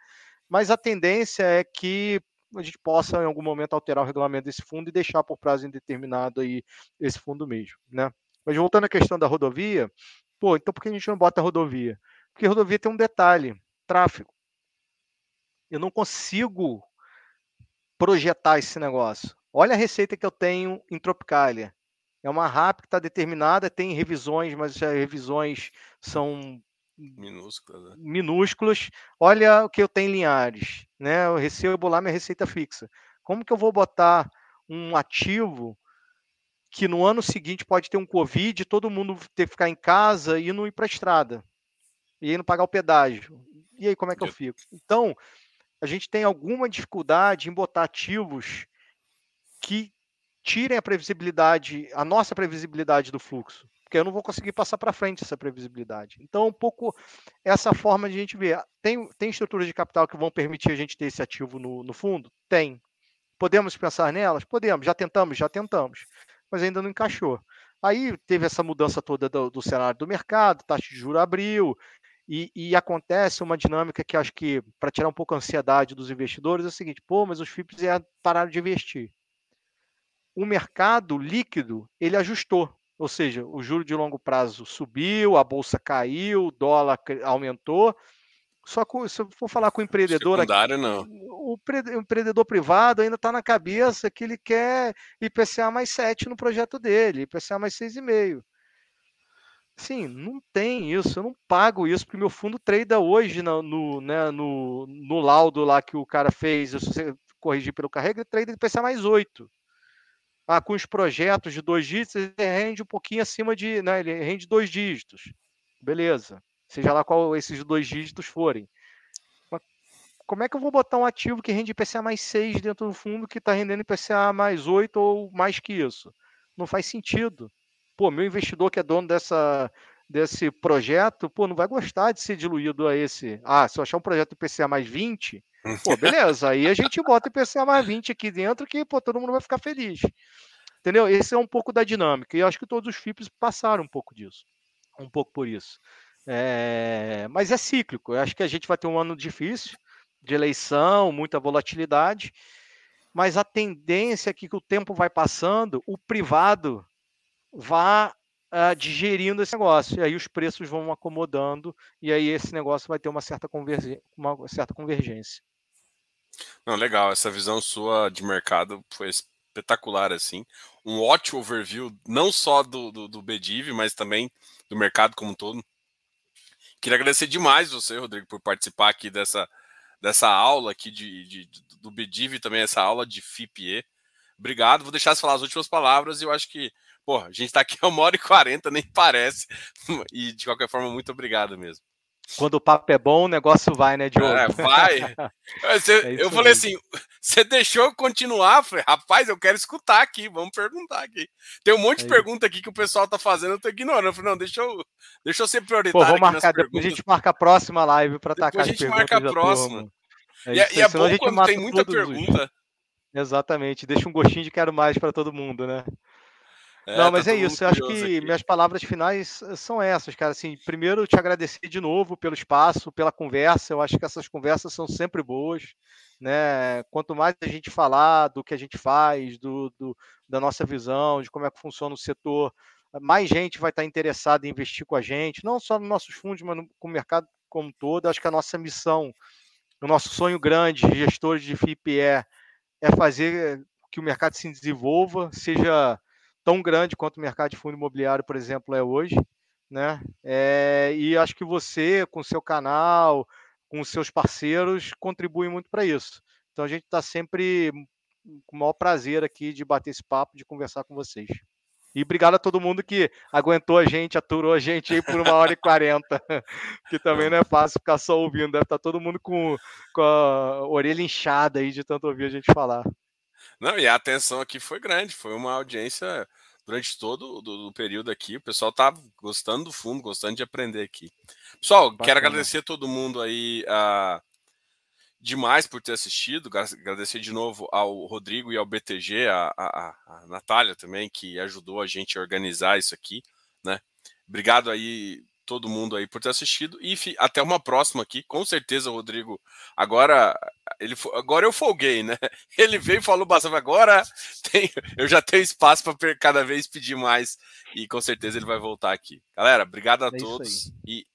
Mas a tendência é que a gente possa em algum momento alterar o regulamento desse fundo e deixar por prazo indeterminado aí esse fundo mesmo, né? Mas voltando à questão da rodovia, pô, então por que a gente não bota rodovia? Porque rodovia tem um detalhe, tráfego. Eu não consigo projetar esse negócio. Olha a receita que eu tenho em Tropicalia. É uma RAP que está determinada, tem revisões, mas as revisões são minúsculas. Né? minúsculas. Olha o que eu tenho em Linhares. Né? Eu recebo lá minha receita fixa. Como que eu vou botar um ativo que no ano seguinte pode ter um Covid, todo mundo ter que ficar em casa e não ir para a estrada? E aí não pagar o pedágio. E aí como é que eu fico? Então, a gente tem alguma dificuldade em botar ativos que tirem a previsibilidade, a nossa previsibilidade do fluxo, porque eu não vou conseguir passar para frente essa previsibilidade. Então, um pouco essa forma de a gente ver. Tem, tem estruturas de capital que vão permitir a gente ter esse ativo no, no fundo? Tem. Podemos pensar nelas? Podemos. Já tentamos? Já tentamos. Mas ainda não encaixou. Aí teve essa mudança toda do, do cenário do mercado, taxa de juro abriu, e, e, acontece uma dinâmica que acho que, para tirar um pouco a ansiedade dos investidores, é o seguinte: pô, mas os FIPs já pararam de investir o mercado líquido ele ajustou, ou seja, o juro de longo prazo subiu, a bolsa caiu, o dólar aumentou. Só que se eu for falar com o empreendedor Secundário, não. O, empreendedor privado ainda está na cabeça que ele quer IPCA mais 7 no projeto dele, IPCA mais 6,5. Sim, não tem isso, eu não pago isso, porque meu fundo trade hoje no, no, né, no, no laudo lá que o cara fez, se você corrigir pelo carrega, ele trade IPCA mais 8 ah, com os projetos de dois dígitos, ele rende um pouquinho acima de. Né, ele rende dois dígitos. Beleza. Seja lá qual esses dois dígitos forem. Como é que eu vou botar um ativo que rende IPCA mais 6 dentro do fundo que está rendendo IPCA mais 8 ou mais que isso? Não faz sentido. Pô, meu investidor que é dono dessa, desse projeto, pô, não vai gostar de ser diluído a esse. Ah, se eu achar um projeto IPCA mais 20, Pô, beleza, aí a gente bota IPCA mais 20 aqui dentro que pô, todo mundo vai ficar feliz. Entendeu? Esse é um pouco da dinâmica. E eu acho que todos os FIPs passaram um pouco disso. Um pouco por isso. É... Mas é cíclico. Eu acho que a gente vai ter um ano difícil, de eleição, muita volatilidade. Mas a tendência é que, que o tempo vai passando, o privado vá uh, digerindo esse negócio. E aí os preços vão acomodando e aí esse negócio vai ter uma certa, convergência, uma certa convergência. Não, legal, essa visão sua de mercado foi espetacular, assim. Um ótimo overview, não só do, do, do BDIV, mas também do mercado como um todo. Queria agradecer demais você, Rodrigo, por participar aqui dessa, dessa aula aqui de, de, do BDIV, também essa aula de FIPE. Obrigado, vou deixar você falar as últimas palavras e eu acho que, pô, a gente está aqui a uma hora e quarenta, nem parece. E de qualquer forma, muito obrigado mesmo. Quando o papo é bom, o negócio vai, né, Diogo? É, vai. Você, é eu falei assim, você deixou eu continuar? Falei, rapaz, eu quero escutar aqui, vamos perguntar aqui. Tem um monte é de pergunta aqui que o pessoal tá fazendo, eu tô ignorando. Eu falei, não, deixa eu, deixa eu ser prioritário. Pô, vou marcar, depois a gente marca a próxima live para atacar a gente marca a próxima. É e, é, e é bom quando tem muita pergunta. Exatamente, deixa um gostinho de quero mais para todo mundo, né? É, não, mas tá é isso. Eu acho que aqui. minhas palavras finais eh, são essas, cara. Assim, primeiro, te agradecer de novo pelo espaço, pela conversa. Eu acho que essas conversas são sempre boas. Né? Quanto mais a gente falar do que a gente faz, do, do da nossa visão, de como é que funciona o setor, mais gente vai estar interessada em investir com a gente, não só nos nossos fundos, mas no, com o mercado como um todo. Acho que a nossa missão, o nosso sonho grande, gestores de FIP, é, é fazer que o mercado se desenvolva, seja tão grande quanto o mercado de fundo imobiliário, por exemplo, é hoje, né? É, e acho que você, com seu canal, com seus parceiros, contribui muito para isso. Então a gente está sempre com o maior prazer aqui de bater esse papo, de conversar com vocês. E obrigado a todo mundo que aguentou a gente, aturou a gente aí por uma hora e quarenta, que também não é fácil ficar só ouvindo, deve estar tá todo mundo com, com a orelha inchada aí de tanto ouvir a gente falar. Não, e a atenção aqui foi grande, foi uma audiência durante todo o período aqui. O pessoal tá gostando do fundo, gostando de aprender aqui. Pessoal, Bacana. quero agradecer a todo mundo aí uh, demais por ter assistido. Agradecer de novo ao Rodrigo e ao BTG, a, a, a Natália também, que ajudou a gente a organizar isso aqui, né? Obrigado aí todo mundo aí por ter assistido e até uma próxima aqui. Com certeza, Rodrigo. Agora ele agora eu folguei, né? Ele veio e falou bastante. Agora tem, eu já tenho espaço para cada vez pedir mais e com certeza ele vai voltar aqui. Galera, obrigado a é todos e